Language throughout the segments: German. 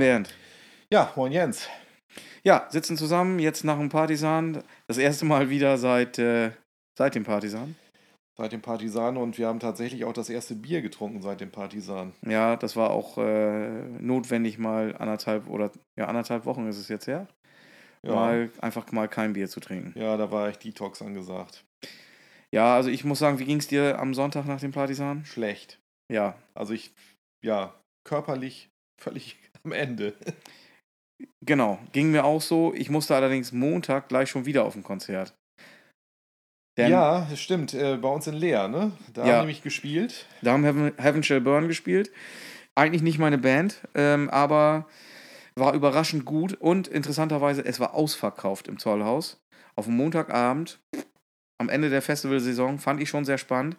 Moin Bernd. Ja, moin Jens. Ja, sitzen zusammen, jetzt nach dem Partisan. Das erste Mal wieder seit, äh, seit dem Partisan. Seit dem Partisan und wir haben tatsächlich auch das erste Bier getrunken seit dem Partisan. Ja, das war auch äh, notwendig, mal anderthalb oder ja, anderthalb Wochen ist es jetzt her. Ja. Mal einfach mal kein Bier zu trinken. Ja, da war echt Detox angesagt. Ja, also ich muss sagen, wie ging es dir am Sonntag nach dem Partisan? Schlecht. Ja, Also ich, ja, körperlich völlig am Ende. genau. Ging mir auch so. Ich musste allerdings Montag gleich schon wieder auf ein Konzert. Denn ja, das stimmt. Äh, bei uns in Leer, ne? Da Ja. haben nämlich gespielt. Da haben Heaven, Heaven Shall Burn gespielt. Eigentlich nicht meine Band, ähm, aber war überraschend gut und interessanterweise, es war ausverkauft im Zollhaus. Auf dem Montagabend, am Ende der Festivalsaison, fand ich schon sehr spannend.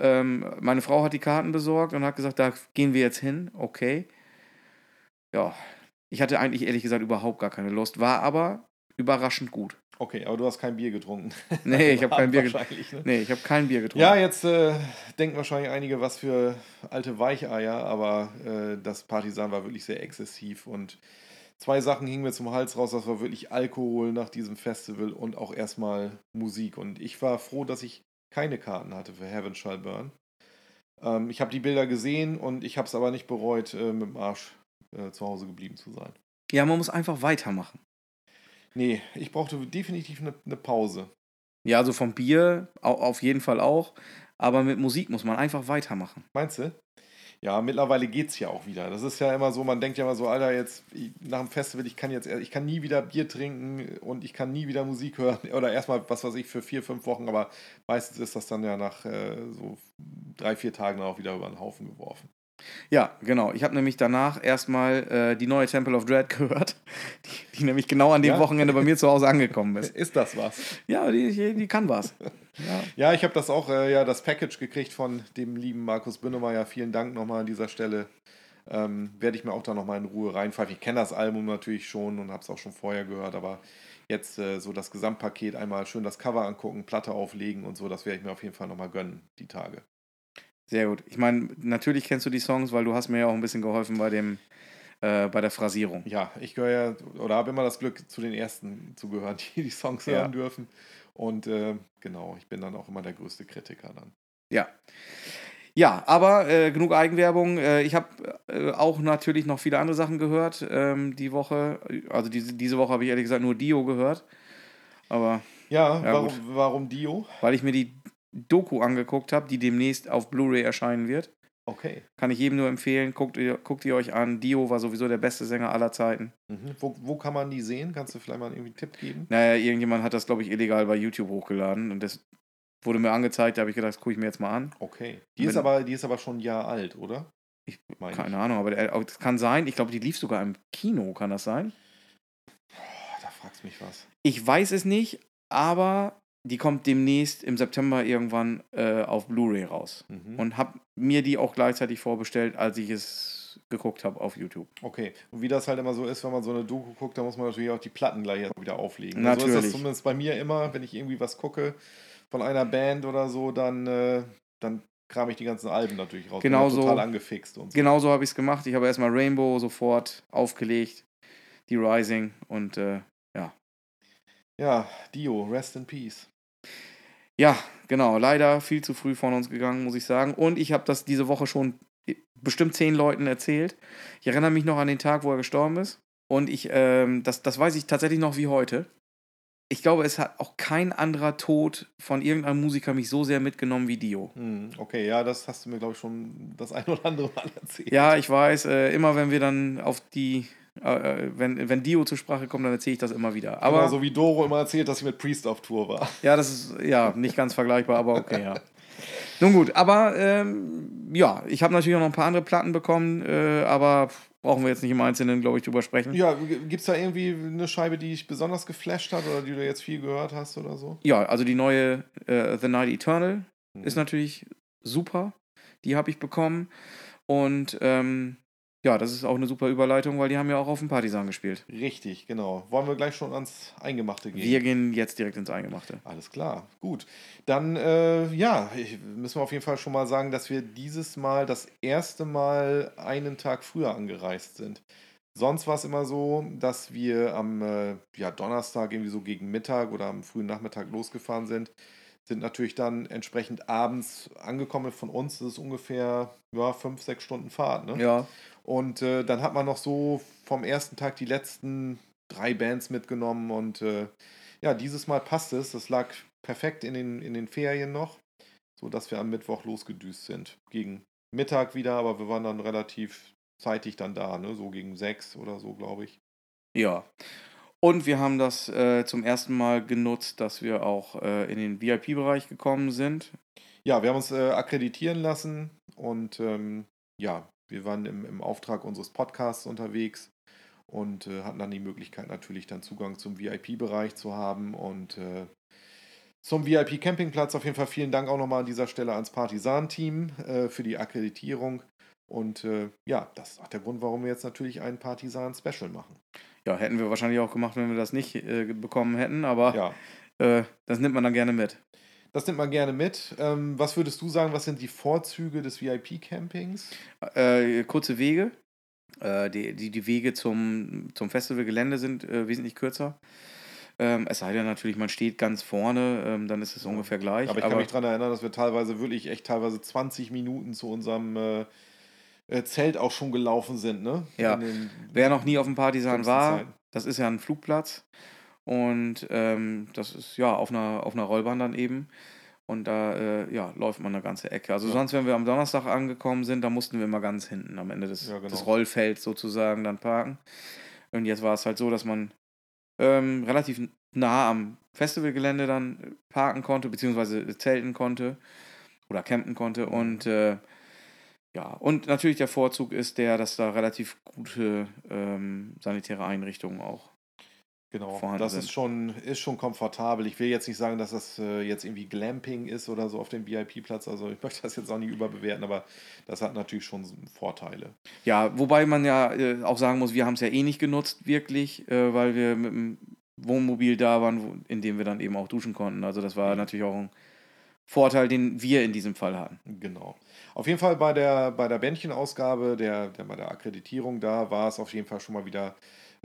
Ähm, meine Frau hat die Karten besorgt und hat gesagt, da gehen wir jetzt hin. Okay. Ja, ich hatte eigentlich ehrlich gesagt überhaupt gar keine Lust, war aber überraschend gut. Okay, aber du hast kein Bier getrunken. Nee, ich habe kein Bier getrunken. Ne? Nee, ich habe kein Bier getrunken. Ja, jetzt äh, denken wahrscheinlich einige, was für alte Weicheier, aber äh, das Partisan war wirklich sehr exzessiv und zwei Sachen hingen mir zum Hals raus. Das war wirklich Alkohol nach diesem Festival und auch erstmal Musik. Und ich war froh, dass ich keine Karten hatte für Heaven Shall Burn. Ähm, ich habe die Bilder gesehen und ich habe es aber nicht bereut, äh, mit dem Arsch äh, zu Hause geblieben zu sein. ja, man muss einfach weitermachen. Nee, ich brauchte definitiv eine, eine Pause. Ja, also vom Bier au- auf jeden Fall auch. Aber mit Musik muss man einfach weitermachen. Meinst du? Ja, mittlerweile geht's ja auch wieder. Das ist ja immer so, man denkt ja immer so, Alter, jetzt ich- nach dem Festival, ich kann jetzt, ich kann nie wieder Bier trinken und ich kann nie wieder Musik hören. Oder erstmal, was weiß ich, für vier, fünf Wochen, aber meistens ist das dann ja nach äh, so drei, vier Tagen auch wieder über den Haufen geworfen. Ja, genau. Ich habe nämlich danach erstmal äh, die neue Temple of Dread gehört, die, die nämlich genau an dem Ja? Wochenende bei mir zu Hause angekommen ist. Ist das was? Ja, die, die, kann was. Ja. Ja, ich habe das auch, äh, ja, das Package gekriegt von dem lieben Markus Bünnemeyer. Vielen Dank nochmal an dieser Stelle. Ähm, Werde ich mir auch da nochmal in Ruhe reinpfeifen. Ich kenne das Album natürlich schon und habe es auch schon vorher gehört, aber jetzt äh, so das Gesamtpaket einmal schön das Cover angucken, Platte auflegen und so, das werde ich mir auf jeden Fall nochmal gönnen, die Tage. Sehr gut. Ich meine, natürlich kennst du die Songs, weil du hast mir ja auch ein bisschen geholfen bei dem äh, bei der Phrasierung. Ja, ich gehöre ja, oder habe immer das Glück, zu den Ersten zu gehören, die die Songs Ja. hören dürfen. Und äh, genau, ich bin dann auch immer der größte Kritiker dann. Ja. Ja, aber äh, genug Eigenwerbung. Äh, ich habe äh, auch natürlich noch viele andere Sachen gehört ähm, die Woche. Also diese, diese Woche habe ich ehrlich gesagt nur Dio gehört. Aber Ja, Ja, warum, gut. warum Dio? weil ich mir die Doku angeguckt habe, die demnächst auf Blu-ray erscheinen wird, Okay. kann ich jedem nur empfehlen, guckt ihr, guckt ihr euch an. Dio war sowieso der beste Sänger aller Zeiten. Mhm. Wo, wo kann man die sehen? Kannst du vielleicht mal irgendwie einen Tipp geben? Naja, irgendjemand hat das, glaube ich, illegal bei YouTube hochgeladen und das wurde mir angezeigt, da habe ich gedacht, das gucke ich mir jetzt mal an. Okay. Die ist, Wenn- aber, die ist aber schon ein Jahr alt, oder? Ich, Meine keine Ahnung, aber der, das kann sein. Ich glaube, die lief sogar im Kino, kann das sein? Boah, da fragst mich was. Ich weiß es nicht, aber die kommt demnächst im September irgendwann äh, auf Blu-ray raus. Mhm. Und habe mir die auch gleichzeitig vorbestellt, als ich es geguckt habe auf YouTube. Okay. Und wie das halt immer so ist, wenn man so eine Doku guckt, da muss man natürlich auch die Platten gleich wieder auflegen. So ist Natürlich. das zumindest bei mir immer, wenn ich irgendwie was gucke von einer Band oder so, dann, äh, dann kram ich die ganzen Alben natürlich raus. Genau so. total angefixt und so. Genauso habe ich es gemacht. Ich habe erstmal Rainbow sofort aufgelegt, die Rising und äh, Ja, Dio, rest in peace. Ja, genau, leider viel zu früh von uns gegangen, muss ich sagen. Und ich habe das diese Woche schon bestimmt zehn Leuten erzählt. Ich erinnere mich noch an den Tag, wo er gestorben ist. Und ich, ähm, das, das weiß ich tatsächlich noch wie heute. Ich glaube, es hat auch kein anderer Tod von irgendeinem Musiker mich so sehr mitgenommen wie Dio. Hm, okay, ja, das hast du mir, glaube ich, schon das ein oder andere Mal erzählt. Ja, ich weiß, äh, immer wenn wir dann auf die, wenn, wenn Dio zur Sprache kommt, dann erzähle ich das immer wieder. Aber Aber so wie Doro immer erzählt, dass ich mit Priest auf Tour war. ja, das ist ja nicht ganz vergleichbar, aber okay, ja. Nun gut, aber ähm, ja, ich habe natürlich auch noch ein paar andere Platten bekommen, äh, aber brauchen wir jetzt nicht im Einzelnen, glaube ich, drüber sprechen. Ja, gibt es da irgendwie eine Scheibe, die dich besonders geflasht hat oder die du jetzt viel gehört hast oder so? Ja, also die neue äh, The Night Eternal Mhm. ist natürlich super. Die habe ich bekommen. Und ähm, Ja, das ist auch eine super Überleitung, weil die haben ja auch auf dem Partisan gespielt. Richtig, genau. Wollen wir gleich schon ans Eingemachte gehen? Wir gehen jetzt direkt ins Eingemachte. Alles klar, gut. Dann, äh, ja, ich, müssen wir auf jeden Fall schon mal sagen, dass wir dieses Mal das erste Mal einen Tag früher angereist sind. Sonst war es immer so, dass wir am äh, ja, Donnerstag irgendwie so gegen Mittag oder am frühen Nachmittag losgefahren sind sind natürlich dann entsprechend abends angekommen. Von uns das ist ungefähr ja, fünf, sechs Stunden Fahrt. Ne? Ja. Und äh, dann hat man noch so vom ersten Tag die letzten drei Bands mitgenommen. Und äh, ja, dieses Mal passt es. Das lag perfekt in den, in den Ferien noch, sodass wir am Mittwoch losgedüst sind. Gegen Mittag wieder, aber wir waren dann relativ zeitig dann da, ne? so gegen sechs oder so, glaube ich. Ja. Und wir haben das äh, zum ersten Mal genutzt, dass wir auch äh, in den VIP-Bereich gekommen sind. Ja, wir haben uns äh, akkreditieren lassen und ähm, ja, wir waren im, im Auftrag unseres Podcasts unterwegs und äh, hatten dann die Möglichkeit natürlich dann Zugang zum VIP-Bereich zu haben und äh, zum VIP-Campingplatz. Auf jeden Fall vielen Dank auch nochmal an dieser Stelle ans Partisan-Team äh, für die Akkreditierung. Und ja, das ist auch der Grund, warum wir jetzt natürlich ein Partisan-Special machen. Ja, hätten wir wahrscheinlich auch gemacht, wenn wir das nicht äh, bekommen hätten, aber ja. äh, das nimmt man dann gerne mit. Das nimmt man gerne mit. Ähm, was würdest du sagen, was sind die Vorzüge des VIP-Campings? Äh, kurze Wege. Äh, die, die, die Wege zum, zum Festivalgelände sind äh, wesentlich kürzer. Ähm, es sei denn natürlich, man steht ganz vorne, ähm, dann ist es ungefähr gleich. Aber ich kann aber mich daran erinnern, dass wir teilweise wirklich echt teilweise 20 Minuten zu unserem äh, äh, Zelt auch schon gelaufen sind, ne? Ja. Wer noch nie auf dem Partisan war, Zeiten. das ist ja ein Flugplatz. Und ähm, das ist ja auf einer, auf einer Rollbahn dann eben. Und da äh, ja, läuft man eine ganze Ecke. Also ja. sonst, wenn wir am Donnerstag angekommen sind, da mussten wir immer ganz hinten am Ende des, ja, genau. des Rollfelds sozusagen dann parken. Und jetzt war es halt so, dass man ähm, relativ nah am Festivalgelände dann parken konnte, beziehungsweise zelten konnte oder campen konnte. Und äh, ja, und natürlich der Vorzug ist der, dass da relativ gute ähm, sanitäre Einrichtungen auch Genau, das sind. ist schon, ist schon komfortabel. Ich will jetzt nicht sagen, dass das äh, jetzt irgendwie Glamping ist oder so auf dem VIP-Platz. Also ich möchte das jetzt auch nicht überbewerten, aber das hat natürlich schon Vorteile. Ja, wobei man ja äh, auch sagen muss, wir haben es ja eh nicht genutzt, wirklich, äh, weil wir mit dem Wohnmobil da waren, wo, in dem wir dann eben auch duschen konnten. Also das war mhm. natürlich auch ein Vorteil, den wir in diesem Fall hatten. Genau. Auf jeden Fall bei der, bei der Bändchenausgabe, der, der, bei der Akkreditierung da, war es auf jeden Fall schon mal wieder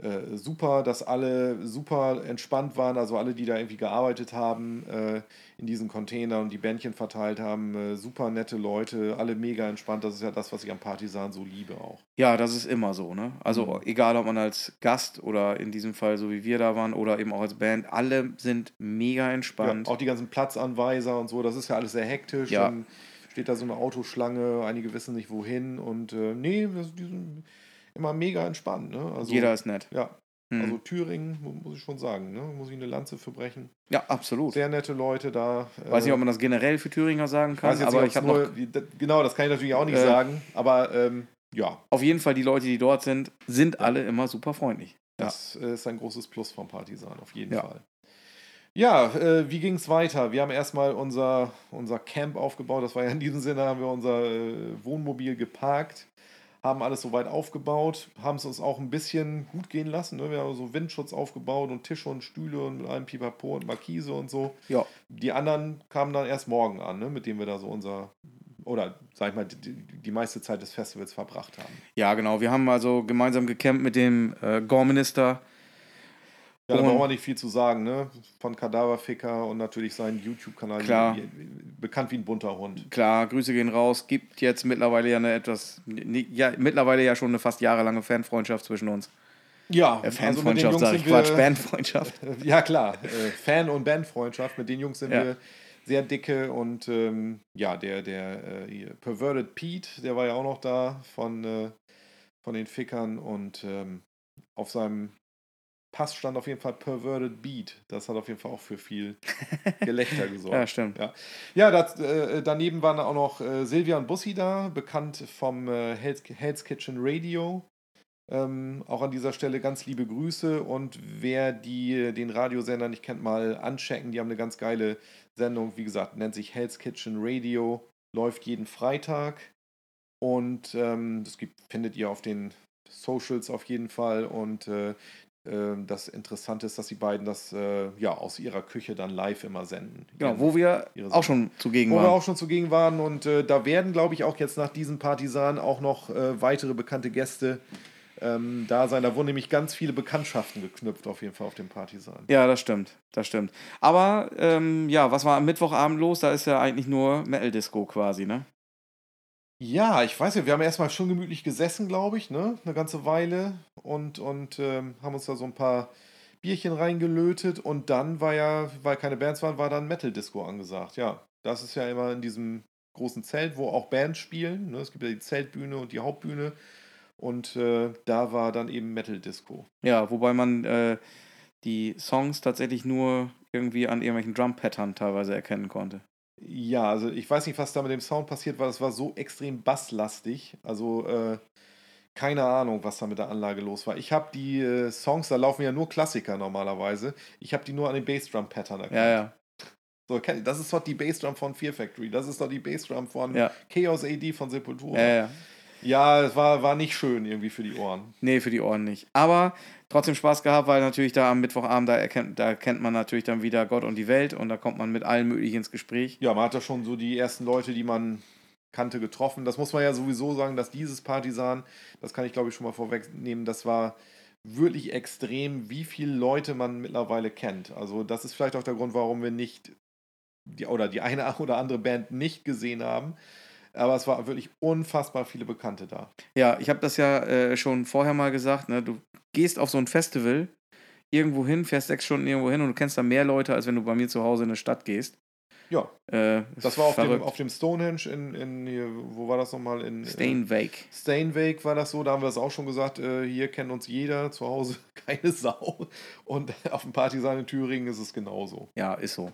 äh, super, dass alle super entspannt waren, also alle, die da irgendwie gearbeitet haben äh, in diesen Containern und die Bändchen verteilt haben, äh, super nette Leute, alle mega entspannt. Das ist ja das, was ich am Partisan so liebe auch. Ja, das ist immer so, ne? Also mhm. egal, ob man als Gast oder in diesem Fall so wie wir da waren oder eben auch als Band, alle sind mega entspannt. Ja, auch die ganzen Platzanweiser und so, das ist ja alles sehr hektisch. Ja. Steht da so eine Autoschlange, einige wissen nicht wohin und äh, nee, die sind immer mega entspannt. Ne? Also, Jeder ist nett. Ja. Hm. Also Thüringen, muss ich schon sagen, ne? muss ich eine Lanze verbrechen. Ja, absolut. Sehr nette Leute da. Weiß nicht, ob man das generell für Thüringer sagen kann, aber nicht, ich habe noch... Genau, das kann ich natürlich auch nicht äh, sagen, aber ähm, ja. Auf jeden Fall, die Leute, die dort sind, sind alle immer super freundlich. Das ja. ist ein großes Plus vom Partisan, auf jeden ja. Fall. Ja, äh, wie ging es weiter? Wir haben erstmal unser, unser Camp aufgebaut. Das war ja in diesem Sinne, haben wir unser äh, Wohnmobil geparkt, haben alles soweit aufgebaut, haben es uns auch ein bisschen gut gehen lassen. Ne? Wir haben so Windschutz aufgebaut und Tische und Stühle und mit allem Pipapo und Markise und so. Ja. Die anderen kamen dann erst morgen an, ne? mit denen wir da so unser oder sag ich mal, die, die, meiste Zeit des Festivals verbracht haben. Ja, genau. Wir haben also gemeinsam gecampt mit dem äh, Gore-Minister ja, da brauchen wir nicht viel zu sagen, ne? Von Kadaverficker und natürlich seinen YouTube-Kanal. Klar. Bekannt wie ein bunter Hund. Klar, Grüße gehen raus. Gibt jetzt mittlerweile ja eine etwas, ja, mittlerweile ja schon eine fast jahrelange Fanfreundschaft zwischen uns. Ja, äh, Fanfreundschaft, also sag ich Quatsch, Bandfreundschaft. ja, klar. Äh, Fan- und Bandfreundschaft. Mit den Jungs sind ja. wir sehr dicke und ähm, ja, der, der äh, Perverted Pete, der war ja auch noch da von, äh, von den Fickern und ähm, auf seinem Pass stand auf jeden Fall Perverted Beat. Das hat auf jeden Fall auch für viel Gelächter gesorgt. ja, stimmt. Ja, ja das, äh, daneben waren auch noch äh, Silvia und Bussi da, bekannt vom äh, Hell's, Hell's Kitchen Radio. Ähm, auch an dieser Stelle ganz liebe Grüße und wer die, den Radiosender nicht kennt, mal anchecken. Die haben eine ganz geile Sendung, wie gesagt, nennt sich Hell's Kitchen Radio, läuft jeden Freitag Und ähm, das gibt, findet ihr auf den Socials auf jeden Fall. Und äh, das Interessante ist, dass die beiden das äh, ja aus ihrer Küche dann live immer senden. Genau, wo wir auch schon zugegen Wo wir waren. auch schon zugegen waren. Und äh, da werden, glaube ich, auch jetzt nach diesem Partisan auch noch äh, weitere bekannte Gäste ähm, da sein. Da wurden nämlich ganz viele Bekanntschaften geknüpft, auf jeden Fall auf dem Partisan. Ja, das stimmt, das stimmt. Aber ähm, ja, was war am Mittwochabend los? Da ist ja eigentlich nur Metal Disco quasi, ne? Ja, ich weiß ja, wir haben erstmal schon gemütlich gesessen, glaube ich, ne? Eine ganze Weile und, und ähm, haben uns da so ein paar Bierchen reingelötet und dann war ja, weil keine Bands waren, war dann Metal Disco angesagt. Ja, das ist ja immer in diesem großen Zelt, wo auch Bands spielen. Ne? Es gibt ja die Zeltbühne und die Hauptbühne und äh, da war dann eben Metal Disco. Ja, wobei man äh, die Songs tatsächlich nur irgendwie an irgendwelchen Drum-Pattern teilweise erkennen konnte. Ja, also ich weiß nicht, was da mit dem Sound passiert war. Das war so extrem basslastig. Also äh, keine Ahnung, was da mit der Anlage los war. Ich habe die äh, Songs, da laufen ja nur Klassiker normalerweise. Ich habe die nur an den Bassdrum-Pattern erkannt. Ja, ja. So, das ist doch die Bassdrum von Fear Factory. Das ist doch die Bassdrum von Ja. Chaos AD von Sepultura. Ja, ja. Ja, es war, war nicht schön irgendwie für die Ohren. Nee, für die Ohren nicht. Aber trotzdem Spaß gehabt, weil natürlich da am Mittwochabend, da, erkennt, da kennt man natürlich dann wieder Gott und die Welt und da kommt man mit allen möglichen ins Gespräch. Ja, man hat da schon so die ersten Leute, die man kannte, getroffen. Das muss man ja sowieso sagen, dass dieses Partisan, das kann ich glaube ich schon mal vorwegnehmen, das war wirklich extrem, wie viele Leute man mittlerweile kennt. Also das ist vielleicht auch der Grund, warum wir nicht die, oder die eine oder andere Band nicht gesehen haben. Aber es war wirklich unfassbar viele Bekannte da. Ja, ich habe das ja äh, schon vorher mal gesagt, ne? du gehst auf so ein Festival irgendwo hin, fährst sechs Stunden irgendwo hin und du kennst da mehr Leute, als wenn du bei mir zu Hause in eine Stadt gehst. Ja, Äh, das war auf dem, auf dem Stonehenge in, in hier, wo war das nochmal? In, Steinweg. Steinweg war das so, da haben wir es auch schon gesagt, äh, hier kennt uns jeder, zu Hause keine Sau. Und auf dem Partisan in Thüringen ist es genauso. Ja, ist so.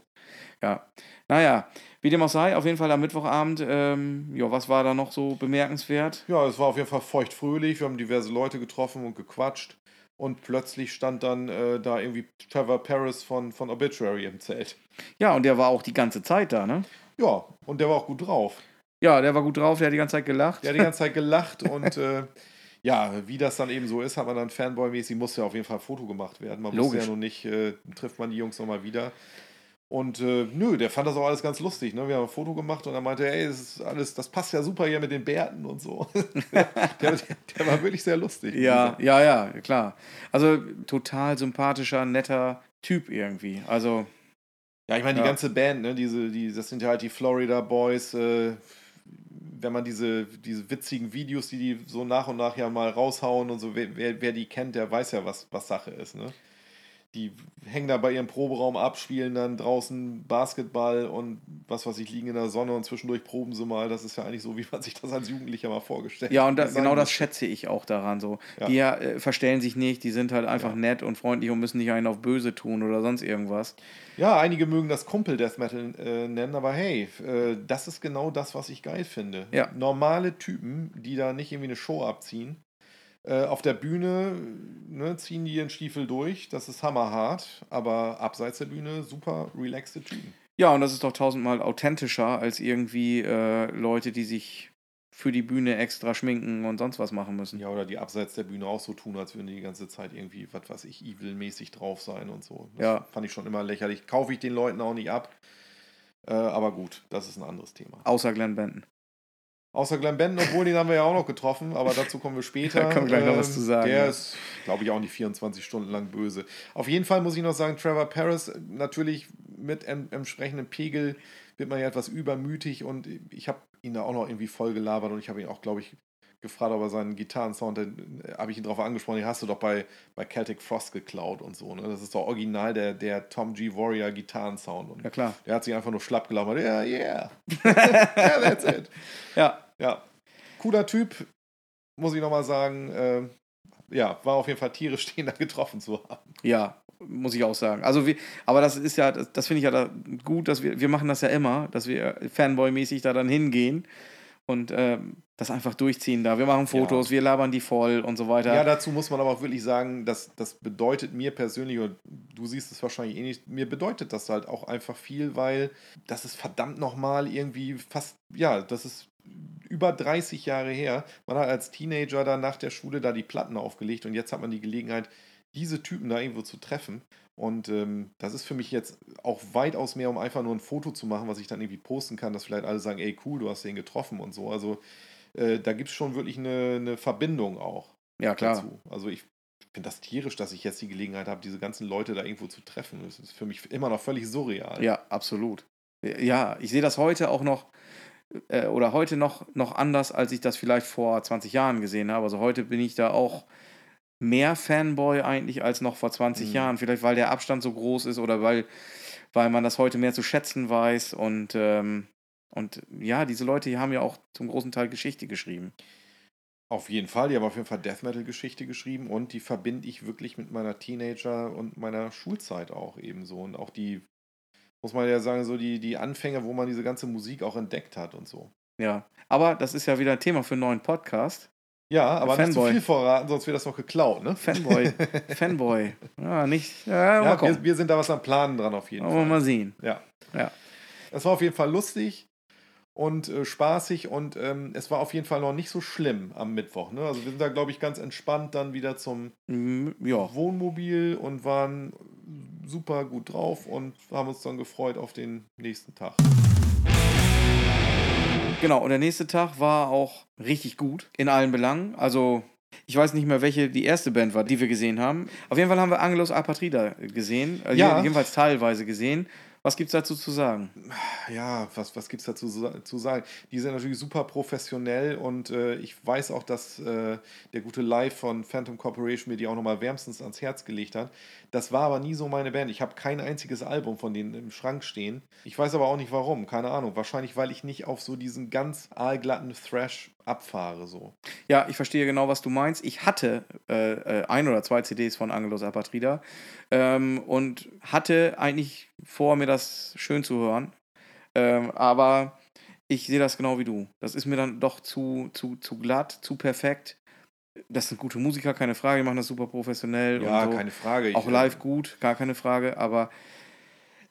Ja. Naja, wie dem auch sei, auf jeden Fall am Mittwochabend, ähm, ja, was war da noch so bemerkenswert? Ja, es war auf jeden Fall feuchtfröhlich, wir haben diverse Leute getroffen und gequatscht. Und plötzlich stand dann äh, da irgendwie Trevor Paris von, von Obituary im Zelt. Ja, und der war auch die ganze Zeit da, ne? Ja, und der war auch gut drauf. Ja, der war gut drauf, der hat die ganze Zeit gelacht. Der hat die ganze Zeit gelacht und äh, ja, wie das dann eben so ist, hat man dann Fanboy-mäßig, musste ja auf jeden Fall ein Foto gemacht werden. Man wusste Logisch. ja noch nicht, äh, trifft man die Jungs nochmal wieder. Und äh, nö, der fand das auch alles ganz lustig. Ne? Wir haben ein Foto gemacht und er meinte, ey, das ist alles, das passt ja super hier mit den Bärten und so. der, der, der war wirklich sehr lustig. Ja, ja, ja, klar. Also total sympathischer, netter Typ irgendwie. Also, Ja, ich meine, die Ja. ganze Band, ne, diese, die, das sind ja halt die Florida Boys. Äh, wenn man diese, diese witzigen Videos, die die so nach und nach ja mal raushauen und so, wer, wer, wer die kennt, der weiß ja, was, was Sache ist, ne? Die hängen da bei ihrem Proberaum ab, spielen dann draußen Basketball und was weiß ich, liegen in der Sonne und zwischendurch proben sie mal. Das ist ja eigentlich so, wie man sich das als Jugendlicher mal vorgestellt ja, und da, genau das schätze ich auch daran so. Ja. Die äh, verstellen sich nicht, die sind halt einfach Ja. nett und freundlich und müssen nicht einen auf böse tun oder sonst irgendwas. Ja, einige mögen das Kumpel Death Metal äh, nennen, aber hey, äh, das ist genau das, was ich geil finde. Ja. Normale Typen, die da nicht irgendwie eine Show abziehen. Äh, auf der Bühne ne, ziehen die ihren Stiefel durch, das ist hammerhart, aber abseits der Bühne super relaxte Typen. Ja, und das ist doch tausendmal authentischer als irgendwie äh, Leute, die sich für die Bühne extra schminken und sonst was machen müssen. Ja, oder die abseits der Bühne auch so tun, als würden die die ganze Zeit irgendwie, was weiß ich, evil-mäßig drauf sein und so. Das Ja. fand ich schon immer lächerlich. Kaufe ich den Leuten auch nicht ab. Äh, aber gut, das ist ein anderes Thema. Außer Glenn Benton. Außer Glenn Benton, obwohl den haben wir ja auch noch getroffen, aber dazu kommen wir später. Da wir gleich noch was zu sagen, Der ja. ist, glaube ich, auch nicht 24 Stunden lang böse. Auf jeden Fall muss ich noch sagen, Trevor Paris, natürlich mit em entsprechenden Pegel wird man ja etwas übermütig und ich habe ihn da auch noch irgendwie voll gelabert und ich habe ihn auch, glaube ich, gefragt, ob er seinen Gitarrensound, dann äh, habe ich ihn darauf angesprochen, den hast du doch bei, bei Celtic Frost geklaut und so. Ne? Das ist doch original der, der Tom G. Warrior Gitarrensound. Und Ja, klar. der hat sich einfach nur schlapp gelabert. Ja, yeah. yeah, that's it. Ja, Ja, cooler Typ, muss ich nochmal sagen. Äh, ja, war auf jeden Fall tierisch, den da getroffen zu haben. Ja, muss ich auch sagen. Also wir, aber das ist ja, das, das finde ich ja da gut, dass wir, wir machen das ja immer, dass wir Fanboy-mäßig da dann hingehen und ähm, das einfach durchziehen da. Wir machen Fotos, wir labern die voll und so weiter. Ja, dazu muss man aber auch wirklich sagen, dass das bedeutet mir persönlich, und du siehst es wahrscheinlich eh nicht, mir bedeutet das halt auch einfach viel, weil das ist verdammt nochmal irgendwie fast, ja, das ist über 30 Jahre her. Man hat als Teenager dann nach der Schule da die Platten aufgelegt und jetzt hat man die Gelegenheit, diese Typen da irgendwo zu treffen. Und ähm, das ist für mich jetzt auch weitaus mehr, um einfach nur ein Foto zu machen, was ich dann irgendwie posten kann, dass vielleicht alle sagen, ey cool, du hast den getroffen und so. Also äh, da gibt es schon wirklich eine, eine Verbindung auch. Ja, klar. Dazu. Also ich finde das tierisch, dass ich jetzt die Gelegenheit habe, diese ganzen Leute da irgendwo zu treffen. Das ist für mich immer noch völlig surreal. Ja, absolut. Ja, ich sehe das heute auch noch äh, oder heute noch, noch anders, als ich das vielleicht vor 20 Jahren gesehen habe. Also heute bin ich da auch mehr Fanboy eigentlich als noch vor 20 Mhm. Jahren. Vielleicht weil der Abstand so groß ist oder weil, weil man das heute mehr zu schätzen weiß. Und, ähm, und ja, diese Leute, die haben ja auch zum großen Teil Geschichte geschrieben. Auf jeden Fall, die haben auf jeden Fall Death Metal-Geschichte geschrieben und die verbinde ich wirklich mit meiner Teenager- und meiner Schulzeit auch ebenso. Und auch die, muss man ja sagen, so die, die Anfänge, wo man diese ganze Musik auch entdeckt hat und so. Ja, aber das ist ja wieder ein Thema für einen neuen Podcast. Ja, aber nicht zu Fanboy. viel verraten, sonst wird das noch geklaut, ne? Fanboy, Fanboy. Ja, nicht. Ja, Ja, wir, wir sind da was am Planen dran auf jeden wir Fall. mal sehen. Ja. Ja. Es war auf jeden Fall lustig und äh, spaßig und ähm, es war auf jeden Fall noch nicht so schlimm am Mittwoch. Ne? Also wir sind da, glaube ich, ganz entspannt dann wieder zum Mm, Ja, Wohnmobil und waren super gut drauf und haben uns dann gefreut auf den nächsten Tag. Genau. Und der nächste Tag war auch richtig gut in allen Belangen. Also, ich weiß nicht mehr, welche die erste Band war, die wir gesehen haben. Auf jeden Fall haben wir Angelos Apatrida gesehen. Also Ja. Jedenfalls teilweise gesehen. Was gibt's dazu zu sagen? Ja, was, was gibt es dazu zu sagen? Die sind natürlich super professionell und äh, ich weiß auch, dass äh, der gute Live von Phantom Corporation mir die auch nochmal wärmstens ans Herz gelegt hat. Das war aber nie so meine Band. Ich habe kein einziges Album von denen im Schrank stehen. Ich weiß aber auch nicht warum, keine Ahnung. Wahrscheinlich, weil ich nicht auf so diesen ganz aalglatten Thrash abfahre. So. Ja, ich verstehe genau, was du meinst. Ich hatte äh, äh, ein oder zwei CDs von Angelos Apatrida ähm, und hatte eigentlich vor, mir das schön zu hören. Ähm, aber ich sehe das genau wie du. Das ist mir dann doch zu, zu, zu glatt, zu perfekt. Das sind gute Musiker, keine Frage, die machen das super professionell Ja, und so. keine Frage. Auch live gut, gar keine Frage, aber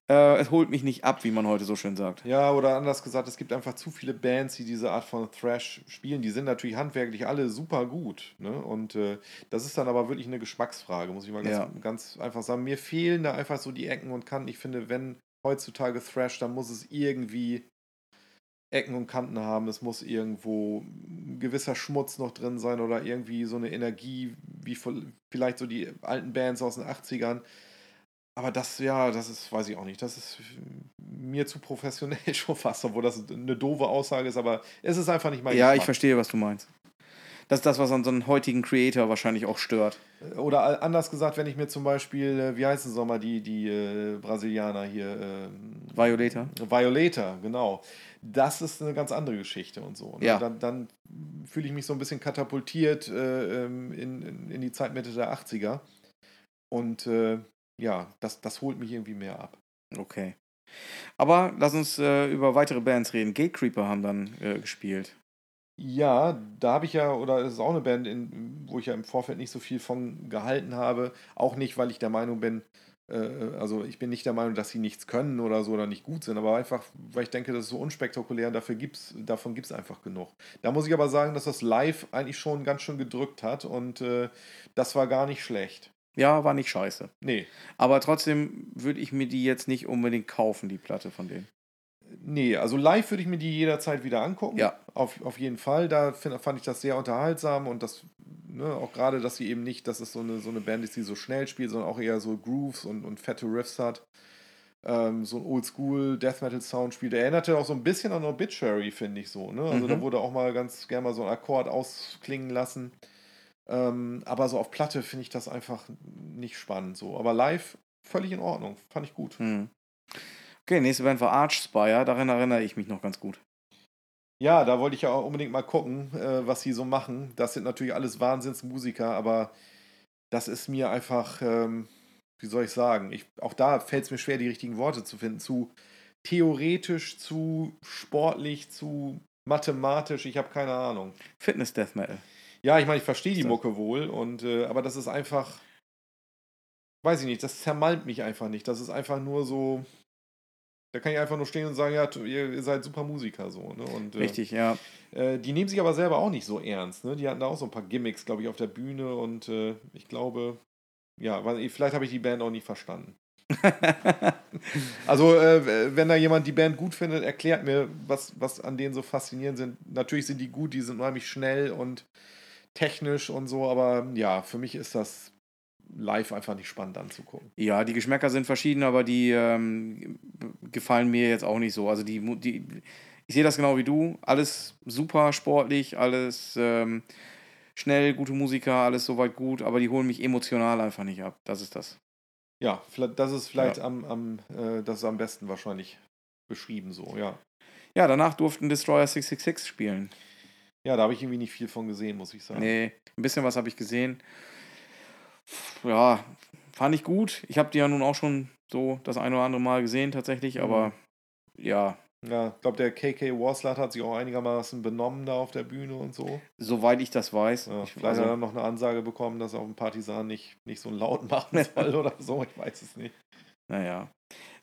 äh, es holt mich nicht ab, wie man heute so schön sagt. Ja, oder anders gesagt, es gibt einfach zu viele Bands, die diese Art von Thrash spielen. Die sind natürlich handwerklich alle super gut. Ne? Und äh, das ist dann aber wirklich eine Geschmacksfrage, muss ich mal ganz, Ja. ganz einfach sagen. Mir fehlen da einfach so die Ecken und Kanten. Ich finde, wenn heutzutage Thrash, dann muss es irgendwie Ecken und Kanten haben. Es muss irgendwo ein gewisser Schmutz noch drin sein oder irgendwie so eine Energie, wie vielleicht so die alten Bands aus den 80ern. Aber das, ja, das ist, weiß ich auch nicht. Das ist mir zu professionell schon fast, obwohl das eine doofe Aussage ist, aber es ist einfach nicht mein Ja, ich Geschmack. verstehe, was du meinst. Das ist das, was an so einem heutigen Creator wahrscheinlich auch stört. Oder anders gesagt, wenn ich mir zum Beispiel, äh, wie heißen sie mal, die, die äh, Brasilianer hier, ähm, Violator? Violator, genau. Das ist eine ganz andere Geschichte und so. Ne? Ja. Dann, dann fühle ich mich so ein bisschen katapultiert äh, ähm, in, in, in die Zeit Mitte der 80er. Und äh, ja, das, das holt mich irgendwie mehr ab. Okay. Aber lass uns äh, über weitere Bands reden. Gatecreeper haben dann äh, gespielt. Ja, da habe ich ja, oder es ist auch eine Band, in, wo ich ja im Vorfeld nicht so viel von gehalten habe. Auch nicht, weil ich der Meinung bin, äh, also ich bin nicht der Meinung, dass sie nichts können oder so oder nicht gut sind, aber einfach, weil ich denke, das ist so unspektakulär und dafür gibt's, davon gibt es einfach genug. Da muss ich aber sagen, dass das live eigentlich schon ganz schön gedrückt hat und äh, das war gar nicht schlecht. Ja, war nicht scheiße. Nee, Aber trotzdem würde ich mir die jetzt nicht unbedingt kaufen, die Platte von denen. Nee, also live würde ich mir die jederzeit wieder angucken. Ja. Auf, auf jeden Fall. Da find, fand ich das sehr unterhaltsam und das, ne, auch gerade, dass sie eben nicht, dass es so eine, so eine Band ist, die so schnell spielt, sondern auch eher so Grooves und, und fette Riffs hat. Ähm, so ein Oldschool Death Metal Sound spielt. Der erinnerte auch so ein bisschen an Obituary, finde ich so. Ne? Also Mhm. da wurde auch mal ganz gerne mal so ein Akkord ausklingen lassen. Ähm, aber so auf Platte finde ich das einfach nicht spannend so. Aber live völlig in Ordnung. Fand ich gut. Hm. Okay, nächste Band war Archspire. Daran erinnere ich mich noch ganz gut. Ja, da wollte ich ja auch unbedingt mal gucken, äh, was sie so machen. Das sind natürlich alles Wahnsinnsmusiker, aber das ist mir einfach, ähm, wie soll ich sagen, ich, auch da fällt es mir schwer, die richtigen Worte zu finden. Zu theoretisch, zu sportlich, zu mathematisch, ich habe keine Ahnung. Fitness Death Metal. Ja, ich meine, ich verstehe die. Mucke wohl, und, äh, aber das ist einfach, weiß ich nicht, das zermalmt mich einfach nicht. Das ist einfach nur so, Da kann ich einfach nur stehen und sagen, ja, ihr, ihr seid super Musiker so. Ne? Und, äh, Richtig, ja. Äh, die nehmen sich aber selber auch nicht so ernst. Ne? Die hatten da auch so ein paar Gimmicks, glaube ich, auf der Bühne und äh, ich glaube, ja, vielleicht habe ich die Band auch nicht verstanden. also, äh, wenn da jemand die Band gut findet, erklärt mir, was, was an denen so faszinierend sind. Natürlich sind die gut, die sind unheimlich schnell und technisch und so, aber ja, für mich ist das live einfach nicht spannend anzugucken. Ja, die Geschmäcker sind verschieden, aber die ähm, gefallen mir jetzt auch nicht so. Also die, die ich sehe das genau wie du. Alles super sportlich, alles ähm, schnell, gute Musiker, alles soweit gut, aber die holen mich emotional einfach nicht ab. Das ist das. Ja, das ist vielleicht ja. am, am äh, das am besten wahrscheinlich beschrieben so, ja. Ja, danach durften Destroyer 666 spielen. Ja, da habe ich irgendwie nicht viel von gesehen, muss ich sagen. Nee, ein bisschen was habe ich gesehen ja, fand ich gut. Ich habe die ja nun auch schon so das ein oder andere Mal gesehen tatsächlich, mhm. aber ja. Ja, ich glaube, der KK Warslat hat sich auch einigermaßen benommen da auf der Bühne und so. Soweit ich das weiß. Ja, ich vielleicht also, hat er dann noch eine Ansage bekommen, dass er auf dem Partisan nicht, nicht so laut machen soll oder so, ich weiß es nicht. Naja.